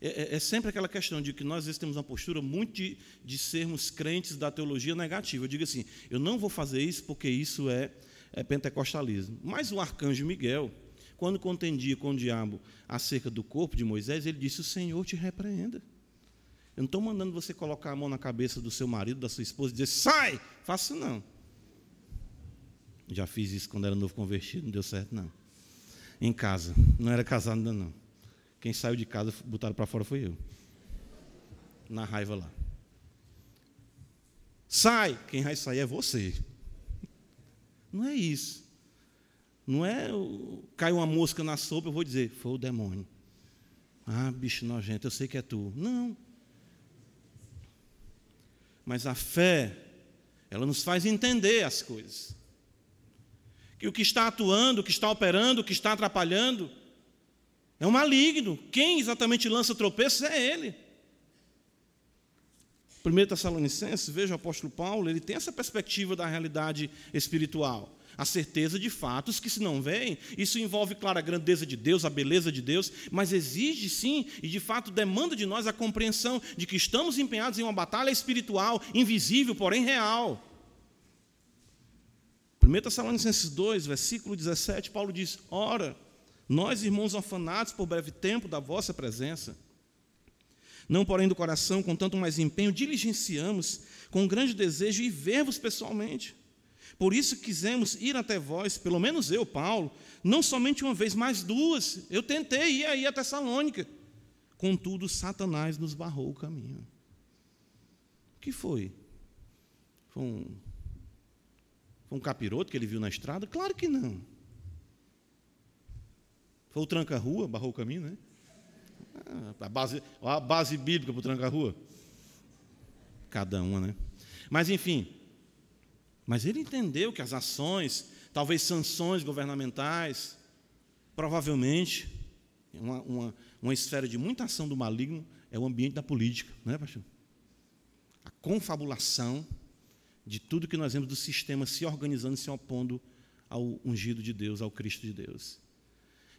É, é, é, sempre aquela questão de que nós às vezes temos uma postura muito de, de, sermos crentes da teologia negativa. Eu digo assim, eu não vou fazer isso porque isso é, é pentecostalismo. Mas o arcanjo Miguel, quando contendia com o diabo acerca do corpo de Moisés, ele disse: O Senhor te repreenda. Eu não estou mandando você colocar a mão na cabeça do seu marido, da sua esposa e dizer, sai! Faça não. Já fiz isso quando era novo convertido, não deu certo, não. Em casa. Não era casado ainda, não. Quem saiu de casa, botaram para fora foi eu. Na raiva lá. Sai! Quem vai sair é você. Não é isso. Não é caiu uma mosca na sopa, eu vou dizer, foi o demônio. Ah, bicho nojento, eu sei que é tu. Não. Mas a fé, ela nos faz entender as coisas que o que está atuando, o que está operando, o que está atrapalhando, é o maligno. Quem exatamente lança tropeços é ele. 1 Tessalonicenses, veja o apóstolo Paulo, ele tem essa perspectiva da realidade espiritual. A certeza de fatos que se não veem, isso envolve, claro, a grandeza de Deus, a beleza de Deus, mas exige sim, e de fato demanda de nós a compreensão de que estamos empenhados em uma batalha espiritual, invisível, porém real. 1 Tessalonicenses 2, versículo 17, Paulo diz: Ora, nós, irmãos orfanados por breve tempo da vossa presença, não porém do coração, com tanto mais empenho, diligenciamos com grande desejo ir ver-vos pessoalmente. Por isso quisemos ir até vós, pelo menos eu, Paulo, não somente uma vez, mas duas. Eu tentei ir aí a Tessalônica. Contudo, Satanás nos barrou o caminho. O que foi? Foi um um capiroto que ele viu na estrada? Claro que não. Foi o tranca-rua, barrou o caminho, né? Ah, a, base, a base bíblica para o tranca-rua. Cada uma, né? Mas, enfim. Mas ele entendeu que as ações talvez sanções governamentais, provavelmente, uma, uma, uma esfera de muita ação do maligno é o ambiente da política, não é, pastor? A confabulação de tudo que nós vemos do sistema se organizando se opondo ao ungido de Deus, ao Cristo de Deus.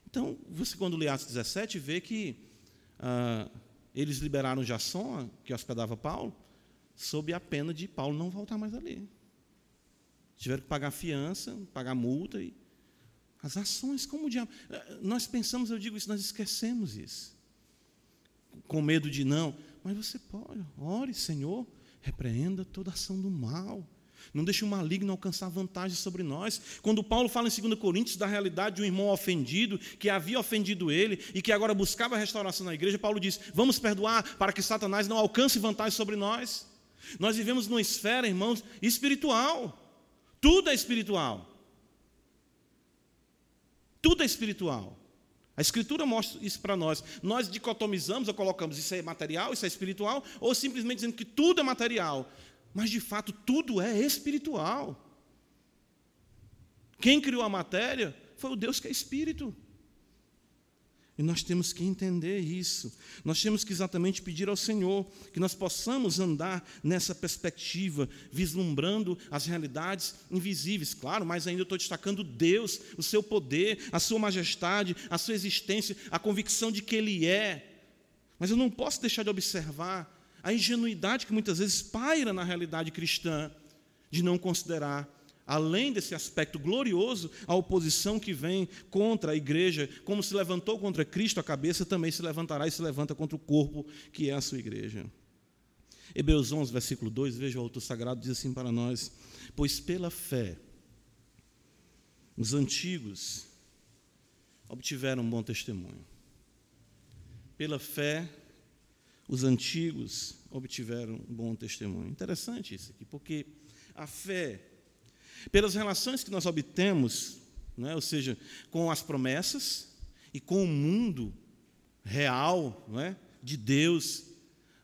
Então, você quando lê Atos 17, vê que ah, eles liberaram Jasson, que hospedava Paulo, sob a pena de Paulo não voltar mais ali. Tiveram que pagar fiança, pagar multa e as ações, como o diabo. Eh, nós pensamos, eu digo isso, nós esquecemos isso. Com medo de não. Mas você pode, ore, Senhor, repreenda toda ação do mal. Não deixe o maligno alcançar vantagem sobre nós. Quando Paulo fala em 2 Coríntios da realidade de um irmão ofendido, que havia ofendido ele e que agora buscava restauração na igreja, Paulo diz: Vamos perdoar para que Satanás não alcance vantagem sobre nós. Nós vivemos numa esfera, irmãos, espiritual. Tudo é espiritual. Tudo é espiritual. A Escritura mostra isso para nós. Nós dicotomizamos ou colocamos isso é material, isso é espiritual, ou simplesmente dizendo que tudo é material. Mas de fato tudo é espiritual. Quem criou a matéria foi o Deus que é espírito. E nós temos que entender isso. Nós temos que exatamente pedir ao Senhor que nós possamos andar nessa perspectiva, vislumbrando as realidades invisíveis. Claro, mas ainda estou destacando Deus, o seu poder, a sua majestade, a sua existência, a convicção de que Ele é. Mas eu não posso deixar de observar a ingenuidade que muitas vezes paira na realidade cristã, de não considerar além desse aspecto glorioso, a oposição que vem contra a igreja, como se levantou contra Cristo a cabeça, também se levantará e se levanta contra o corpo, que é a sua igreja. Hebreus 11, versículo 2, veja o autor sagrado, diz assim para nós: Pois pela fé, os antigos obtiveram um bom testemunho. Pela fé, os antigos obtiveram um bom testemunho. Interessante isso aqui, porque a fé pelas relações que nós obtemos, né, ou seja, com as promessas e com o mundo real né, de Deus,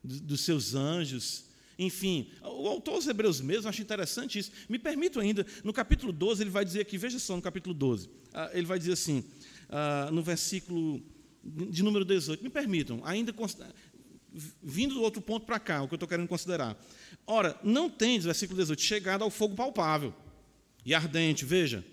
dos seus anjos, enfim, o autor aos Hebreus mesmo, acho interessante isso. Me permito ainda, no capítulo 12, ele vai dizer aqui, veja só, no capítulo 12, ah, ele vai dizer assim, ah, no versículo de número 18, me permitam, ainda vindo do outro ponto para cá, o que eu estou querendo considerar. Ora, não tens, versículo 18, chegado ao fogo palpável e ardente, veja,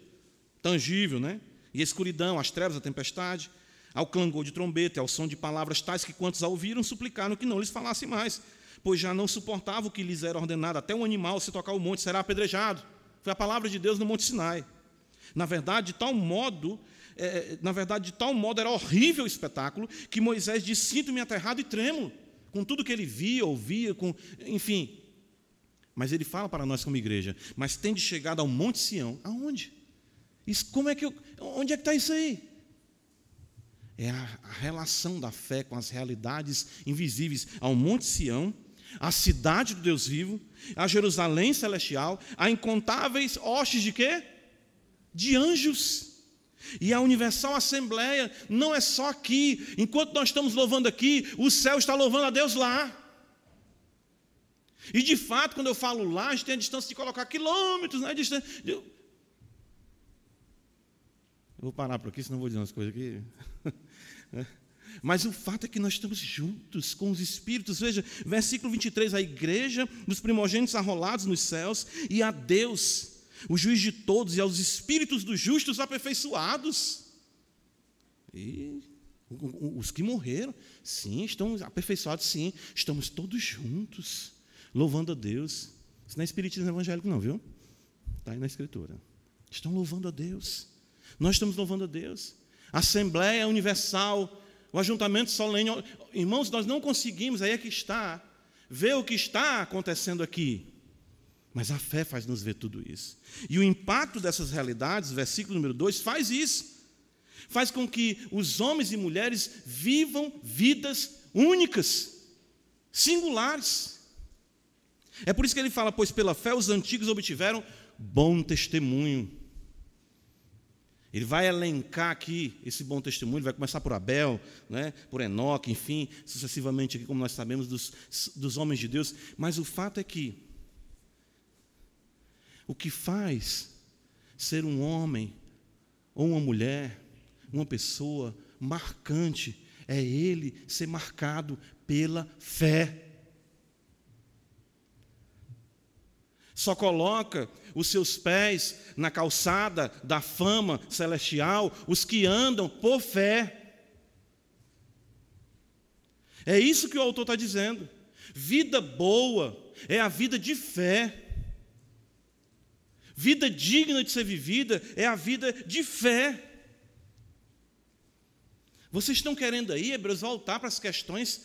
tangível, né? E a escuridão, as trevas, a tempestade, ao clangor de trombeta, ao som de palavras tais que quantos a ouviram suplicaram que não lhes falasse mais, pois já não suportava o que lhes era ordenado, até um animal se tocar o monte será apedrejado. Foi a palavra de Deus no Monte Sinai. Na verdade, de tal modo, é, é na verdade, de tal modo era horrível o espetáculo que Moisés disse: Sinto-me aterrado e tremo, com tudo que ele via, ouvia, com, enfim, mas ele fala para nós como igreja, mas tem de chegado ao Monte Sião. Aonde? Isso, como é que eu, onde é que está isso aí? É a, a relação da fé com as realidades invisíveis ao Monte Sião, a cidade do Deus vivo, a Jerusalém celestial, a incontáveis hostes de quê? De anjos. E a universal assembleia não é só aqui. Enquanto nós estamos louvando aqui, o céu está louvando a Deus lá. E de fato, quando eu falo gente tem a distância de colocar quilômetros, né? Distância. Eu vou parar por aqui, senão vou dizer umas coisas aqui. (laughs) Mas o fato é que nós estamos juntos com os Espíritos. Veja, versículo 23, a igreja dos primogênitos arrolados nos céus, e a Deus, o juiz de todos, e aos Espíritos dos justos aperfeiçoados. E os que morreram, sim, estão aperfeiçoados, sim, estamos todos juntos louvando a Deus. Isso não é espiritismo evangélico, não, viu? Está aí na Escritura. Estão louvando a Deus. Nós estamos louvando a Deus. A Assembleia Universal, o ajuntamento solene. Irmãos, nós não conseguimos, aí é que está, ver o que está acontecendo aqui. Mas a fé faz nos ver tudo isso. E o impacto dessas realidades, versículo número 2, faz isso. Faz com que os homens e mulheres vivam vidas únicas, singulares. É por isso que ele fala: Pois pela fé os antigos obtiveram bom testemunho. Ele vai elencar aqui esse bom testemunho, ele vai começar por Abel, né, por Enoque, enfim, sucessivamente, aqui, como nós sabemos, dos, dos homens de Deus. Mas o fato é que o que faz ser um homem ou uma mulher, uma pessoa marcante, é ele ser marcado pela fé. Só coloca os seus pés na calçada da fama celestial os que andam por fé. É isso que o autor está dizendo. Vida boa é a vida de fé. Vida digna de ser vivida é a vida de fé. Vocês estão querendo aí, Hebreus, voltar para as questões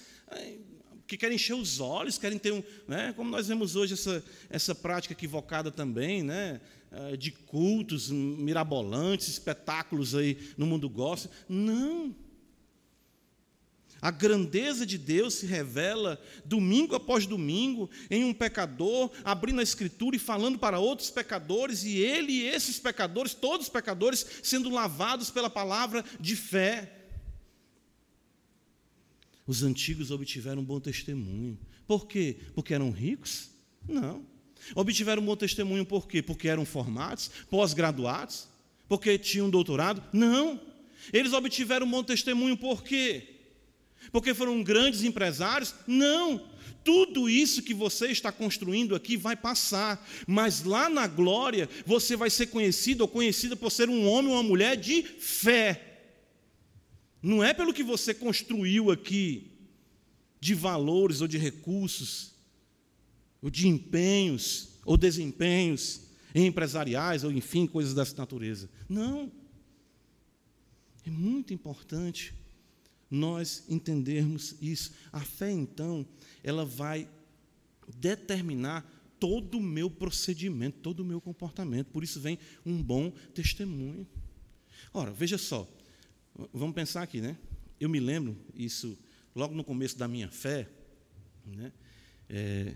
que querem encher os olhos, querem ter um. Né, como nós vemos hoje essa, essa prática equivocada também, né, eh, de cultos mirabolantes, espetáculos aí no mundo gospel. Não. A grandeza de Deus se revela domingo após domingo em um pecador abrindo a Escritura e falando para outros pecadores, e ele e esses pecadores, todos os pecadores, sendo lavados pela palavra de fé. Os antigos obtiveram um bom testemunho. Por quê? Porque eram ricos? Não. Obtiveram um bom testemunho por quê? Porque eram formados, pós-graduados? Porque tinham doutorado? Não. Eles obtiveram um bom testemunho por quê? Porque foram grandes empresários? Não. Tudo isso que você está construindo aqui vai passar, mas lá na glória você vai ser conhecido ou conhecida por ser um homem ou uma mulher de fé. Não é pelo que você construiu aqui, de valores ou de recursos, ou de empenhos ou desempenhos empresariais, ou enfim, coisas dessa natureza. Não. É muito importante nós entendermos isso. A fé, então, ela vai determinar todo o meu procedimento, todo o meu comportamento. Por isso vem um bom testemunho. Ora, veja só, Vamos pensar aqui, né? Eu me lembro, isso logo no começo da minha fé, né? É,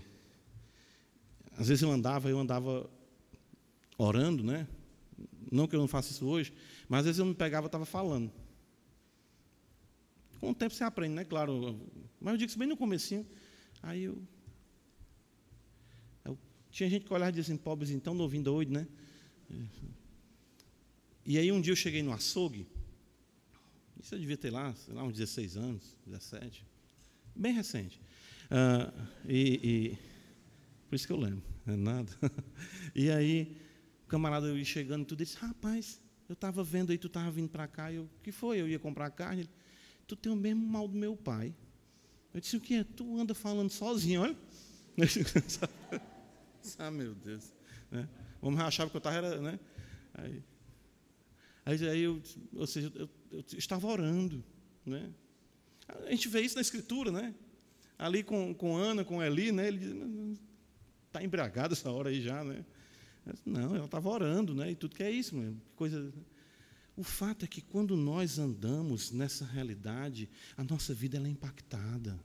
às vezes eu andava, eu andava orando, né? Não que eu não faça isso hoje, mas às vezes eu me pegava e estava falando. Com o tempo você aprende, né? Claro. Mas eu digo isso bem no comecinho. Aí eu, eu tinha gente que olhava e dizia assim, pobres então, novinho doido, né? E aí um dia eu cheguei no açougue, isso eu devia ter lá, sei lá, uns 16 anos, 17. Bem recente. Ah, e, e, por isso que eu lembro, é nada. (laughs) E aí, o camarada eu ia chegando e tudo, ele disse, rapaz, eu estava vendo aí, tu estava vindo para cá, eu, o que foi? Eu ia comprar carne. Ele, tu tem o mesmo mal do meu pai. Eu disse, o que é? Tu anda falando sozinho, olha. (laughs) ah, meu Deus. Né? Vamos achava que eu estava, né? Aí, aí, aí eu, ou seja, eu eu estava orando. Né? A gente vê isso na Escritura, né? Ali com, com Ana, com Eli, né? Ele diz, está embriagado essa hora aí já, né? Não, ela estava orando, né? E tudo que é isso, coisa. O fato é que quando nós andamos nessa realidade, a nossa vida é impactada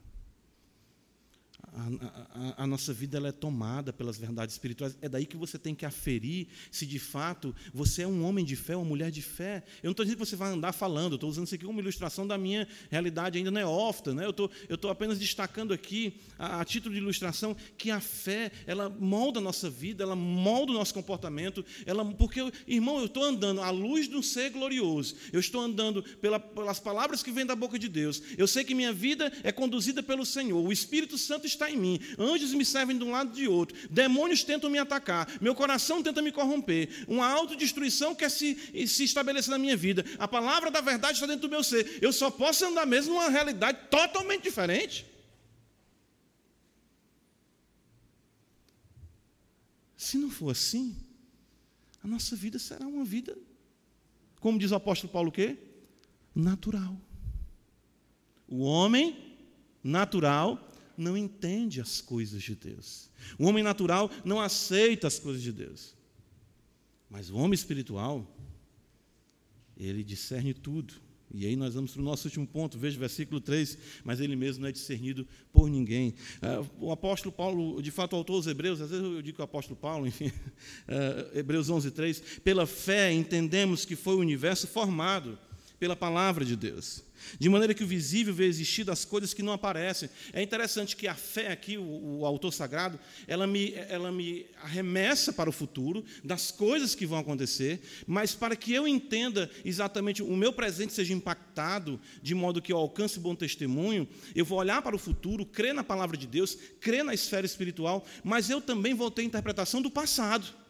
a, a, nossa vida ela é tomada pelas verdades espirituais. É daí que você tem que aferir se de fato você é um homem de fé, uma mulher de fé. Eu não estou dizendo que você vai andar falando, estou usando isso aqui como ilustração da minha realidade ainda neófita. Né? Eu eu estou apenas destacando aqui, a, a, título de ilustração, que a fé ela molda a nossa vida, ela molda o nosso comportamento. Ela, porque, irmão, eu estou andando à luz de um ser glorioso. Eu estou andando pela, pelas palavras que vêm da boca de Deus. Eu sei que minha vida é conduzida pelo Senhor. O Espírito Santo está está em mim, anjos me servem de um lado e de outro, demônios tentam me atacar, meu coração tenta me corromper, uma autodestruição quer se, se estabelecer na minha vida, a palavra da verdade está dentro do meu ser, eu só posso andar mesmo numa realidade totalmente diferente. Se não for assim, a nossa vida será uma vida, como diz o apóstolo Paulo, o quê? Natural. O homem natural não entende as coisas de Deus. O homem natural não aceita as coisas de Deus. Mas o homem espiritual, ele discerne tudo. E aí nós vamos para o nosso último ponto, veja o versículo 3, mas ele mesmo não é discernido por ninguém. Uh, o apóstolo Paulo, de fato, autor dos Hebreus, às vezes eu digo o apóstolo Paulo, enfim, uh, (laughs) Hebreus 11, 3, pela fé entendemos que foi o universo formado pela palavra de Deus de maneira que o visível vê existir das coisas que não aparecem. É interessante que a fé aqui, o, o, autor sagrado, ela me, ela me arremessa para o futuro, das coisas que vão acontecer, mas para que eu entenda exatamente o meu presente seja impactado, de modo que eu alcance bom testemunho, eu vou olhar para o futuro, crer na palavra de Deus, crer na esfera espiritual, mas eu também vou ter interpretação do passado.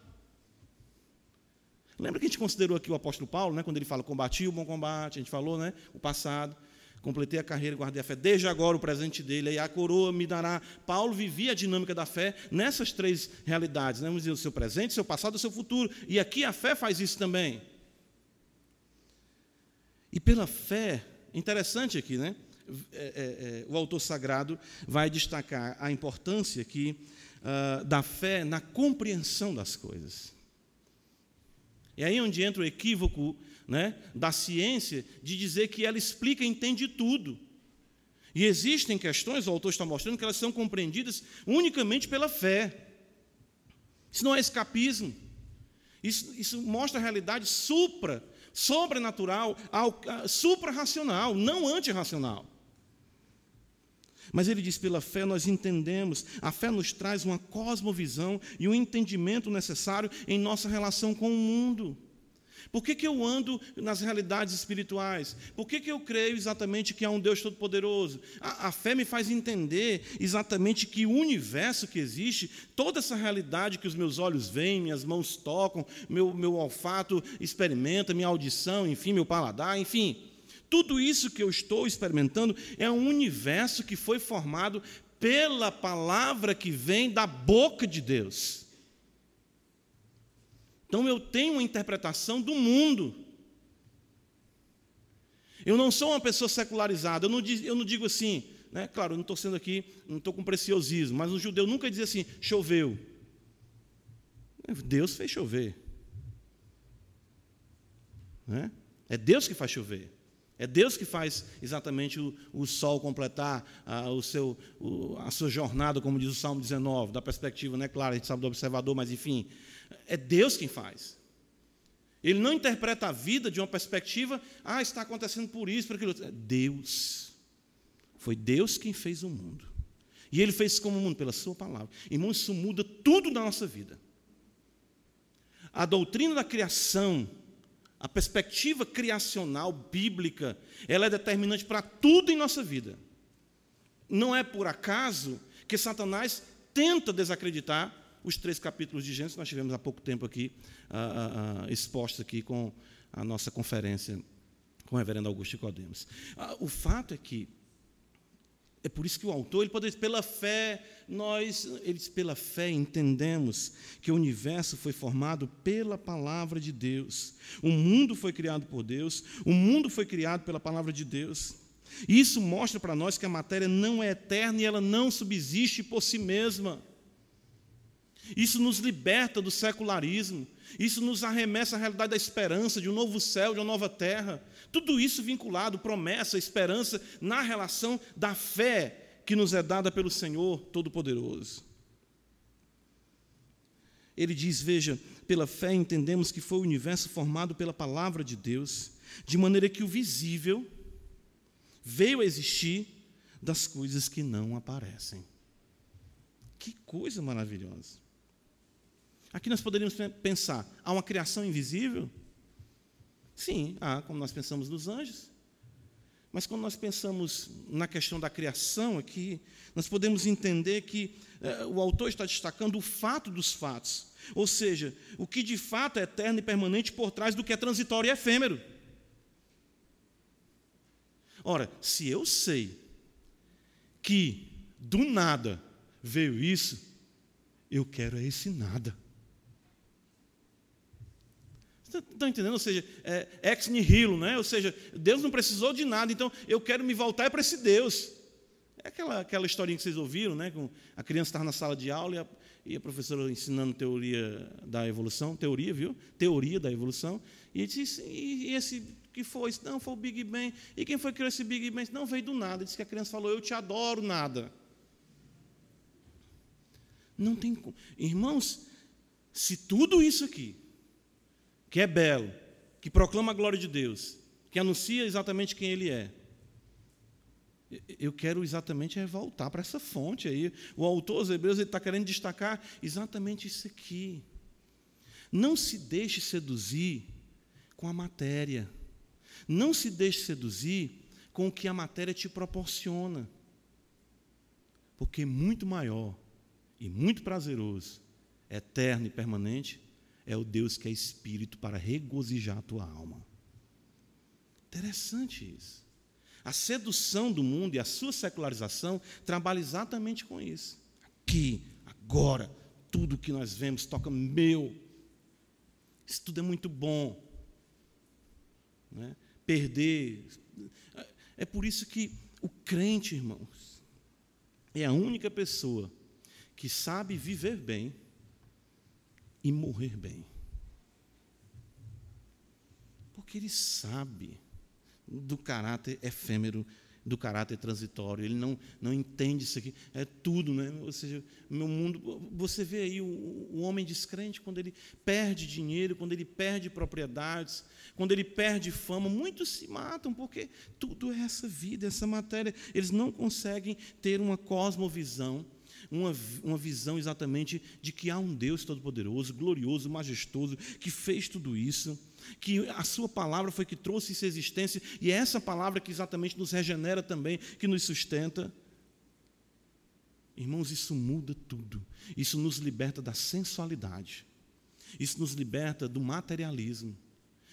Lembra que a gente considerou aqui o apóstolo Paulo, né, quando ele fala combati o bom combate, a gente falou, né, o passado, completei a carreira, guardei a fé, desde agora o presente dele, aí a coroa me dará. Paulo vivia a dinâmica da fé nessas três realidades, né, vamos dizer, o seu presente, o seu passado e o seu futuro, e aqui a fé faz isso também. E pela fé, interessante aqui, né, é, é, é, o autor sagrado vai destacar a importância aqui uh, da fé na compreensão das coisas. É aí onde entra o equívoco né, da ciência de dizer que ela explica e entende tudo. E existem questões, o autor está mostrando, que elas são compreendidas unicamente pela fé. Isso não é escapismo. Isso, isso mostra a realidade supra, sobrenatural, supra-racional, não antirracional. Mas ele diz: pela fé nós entendemos, a fé nos traz uma cosmovisão e um entendimento necessário em nossa relação com o mundo. Por que, que eu ando nas realidades espirituais? Por que, que eu creio exatamente que há um Deus Todo-Poderoso? A, a, fé me faz entender exatamente que o universo que existe, toda essa realidade que os meus olhos veem, minhas mãos tocam, meu, meu olfato experimenta, minha audição, enfim, meu paladar, enfim, tudo isso que eu estou experimentando é um universo que foi formado pela palavra que vem da boca de Deus. Então eu tenho uma interpretação do mundo. Eu não sou uma pessoa secularizada, eu não, digo, eu não digo assim, né? claro, eu não estou sendo aqui, não estou com preciosismo, mas um judeu nunca diz assim, choveu. Deus fez chover. Né? É Deus que faz chover. É Deus que faz exatamente o, o sol completar a, o seu, o, a sua jornada, como diz o Salmo 19, da perspectiva, né? Claro, a gente sabe do observador, mas enfim, é Deus quem faz. Ele não interpreta a vida de uma perspectiva, ah, está acontecendo por isso, por aquilo. É Deus. Foi Deus quem fez o mundo. E ele fez como o mundo, pela sua palavra. Irmão, isso muda tudo na nossa vida. A doutrina da criação a perspectiva criacional bíblica, ela é determinante para tudo em nossa vida. Não é por acaso que Satanás tenta desacreditar os três capítulos de Gênesis, nós tivemos há pouco tempo aqui, uh, uh, expostos aqui com a nossa conferência com o reverendo Augusto Codemos. Uh, o fato é que é por isso que o autor, ele pode dizer, pela fé, nós, ele diz, pela fé entendemos que o universo foi formado pela palavra de Deus. O mundo foi criado por Deus, o mundo foi criado pela palavra de Deus. Isso mostra para nós que a matéria não é eterna e ela não subsiste por si mesma. Isso nos liberta do secularismo, isso nos arremessa à realidade da esperança de um novo céu, de uma nova terra. Tudo isso vinculado, promessa, esperança, na relação da fé que nos é dada pelo Senhor Todo-Poderoso. Ele diz: Veja, pela fé entendemos que foi o universo formado pela palavra de Deus, de maneira que o visível veio a existir das coisas que não aparecem. Que coisa maravilhosa. Aqui nós poderíamos pensar: há uma criação invisível? Sim, há, como nós pensamos nos anjos. Mas quando nós pensamos na questão da criação aqui, nós podemos entender que eh, o autor está destacando o fato dos fatos, ou seja, o que de fato é eterno e permanente por trás do que é transitório e efêmero. Ora, se eu sei que do nada veio isso, eu quero é esse nada. Estão entendendo? Ou seja, é, ex nihilo, né? ou seja, Deus não precisou de nada, então eu quero me voltar para esse Deus. É aquela, aquela historinha que vocês ouviram, né? Com a criança estava na sala de aula e a, e a professora ensinando teoria da evolução, teoria, viu? Teoria da evolução. E disse, e esse que foi? Não, foi o Big Bang. E quem foi que criou esse Big Bang? Não, veio do nada. Disse que a criança falou, eu te adoro, nada. Não tem como. Irmãos, se tudo isso aqui que é belo, que proclama a glória de Deus, que anuncia exatamente quem Ele é, eu quero exatamente voltar para essa fonte aí. O autor aos Hebreus está querendo destacar exatamente isso aqui. Não se deixe seduzir com a matéria. Não se deixe seduzir com o que a matéria te proporciona. Porque muito maior e muito prazeroso, eterno e permanente, é o Deus que é espírito para regozijar a tua alma. Interessante isso. A sedução do mundo e a sua secularização trabalha exatamente com isso. Aqui, agora, tudo que nós vemos toca meu. Isso tudo é muito bom. Né? Perder. É por isso que o crente, irmãos, é a única pessoa que sabe viver bem e morrer bem. Porque ele sabe do caráter efêmero, do caráter transitório. Ele não, não entende isso aqui. É tudo, né? Ou seja, meu mundo. Você vê aí o, o homem descrente, quando ele perde dinheiro, quando ele perde propriedades, quando ele perde fama, muitos se matam, porque tudo é essa vida, essa matéria. Eles não conseguem ter uma cosmovisão uma, uma visão exatamente de que há um Deus todo-poderoso, glorioso, majestoso, que fez tudo isso, que a Sua palavra foi que trouxe essa existência, e é essa palavra que exatamente nos regenera também, que nos sustenta. Irmãos, isso muda tudo. Isso nos liberta da sensualidade. Isso nos liberta do materialismo.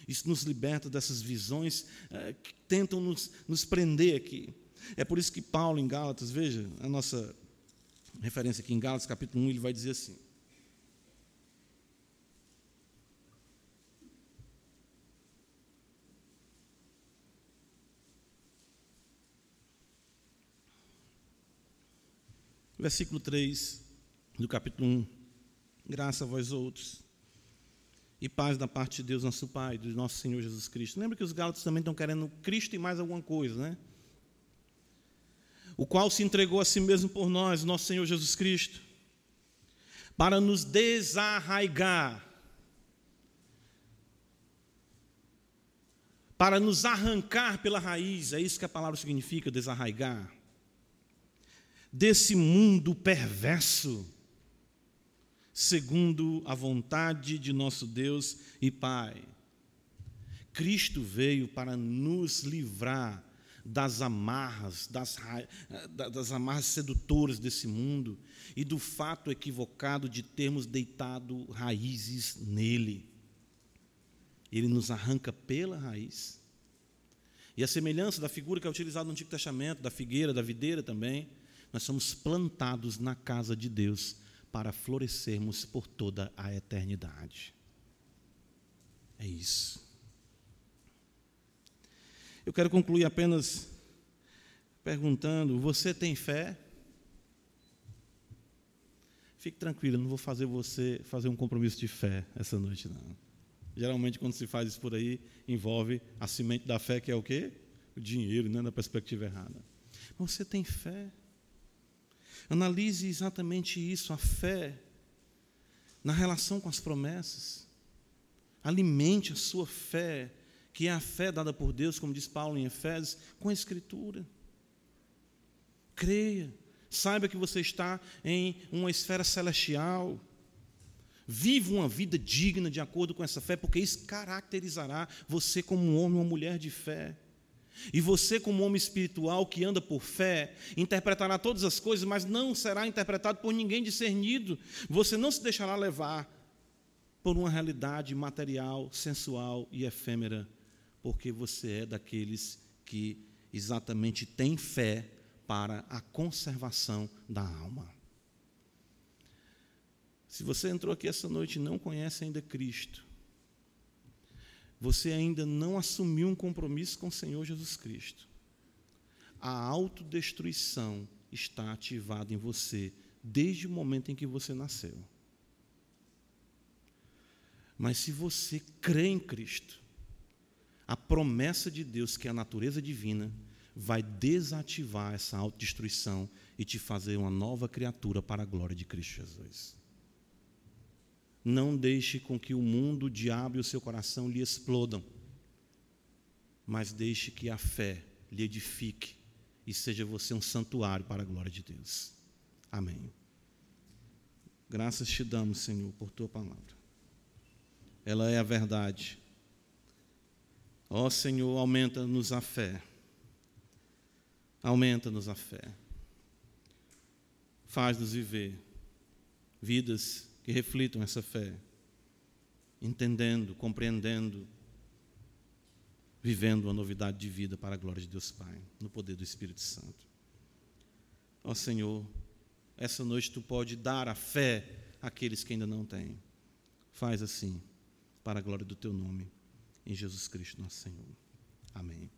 Isso nos liberta dessas visões é, que tentam nos, nos prender aqui. É por isso que Paulo, em Gálatas, veja a nossa referência aqui em Gálatas, capítulo 1, ele vai dizer assim: Versículo 3 do capítulo 1. Graça a vós outros. E paz da parte de Deus, nosso Pai, do nosso Senhor Jesus Cristo. Lembra que os Gálatas também estão querendo Cristo e mais alguma coisa, né? O qual se entregou a si mesmo por nós, nosso Senhor Jesus Cristo, para nos desarraigar, para nos arrancar pela raiz, é isso que a palavra significa, desarraigar, desse mundo perverso, segundo a vontade de nosso Deus e Pai. Cristo veio para nos livrar das amarras, das, das amarras sedutoras desse mundo e do fato equivocado de termos deitado raízes nele. Ele nos arranca pela raiz. E a semelhança da figura que é utilizada no Antigo Testamento, da figueira, da videira também, nós somos plantados na casa de Deus para florescermos por toda a eternidade. É isso. Eu quero concluir apenas perguntando: você tem fé? Fique tranquilo, não vou fazer você fazer um compromisso de fé essa noite, não. Geralmente, quando se faz isso por aí, envolve a semente da fé, que é o quê? O dinheiro, né, na perspectiva errada. Mas você tem fé? Analise exatamente isso, a fé, na relação com as promessas. Alimente a sua fé que é a fé dada por Deus, como diz Paulo em Efésios, com a Escritura. Creia, saiba que você está em uma esfera celestial. Viva uma vida digna de acordo com essa fé, porque isso caracterizará você como um homem ou mulher de fé. E você, como homem espiritual que anda por fé, interpretará todas as coisas, mas não será interpretado por ninguém discernido. Você não se deixará levar por uma realidade material, sensual e efêmera porque você é daqueles que exatamente têm fé para a conservação da alma. Se você entrou aqui essa noite e não conhece ainda Cristo, você ainda não assumiu um compromisso com o Senhor Jesus Cristo, a autodestruição está ativada em você desde o momento em que você nasceu. Mas se você crê em Cristo, a promessa de Deus, que é a natureza divina, vai desativar essa autodestruição e te fazer uma nova criatura para a glória de Cristo Jesus. Não deixe com que o mundo, o diabo e o seu coração lhe explodam, mas deixe que a fé lhe edifique e seja você um santuário para a glória de Deus. Amém. Graças te damos, Senhor, por tua palavra. Ela é a verdade. Ó Senhor, aumenta-nos a fé. Aumenta-nos a fé. Faz-nos viver vidas que reflitam essa fé, entendendo, compreendendo, vivendo uma novidade de vida para a glória de Deus Pai, no poder do Espírito Santo. Ó Senhor, essa noite tu pode dar a fé àqueles que ainda não têm. Faz assim, para a glória do teu nome, em Jesus Cristo, nosso Senhor. Amém.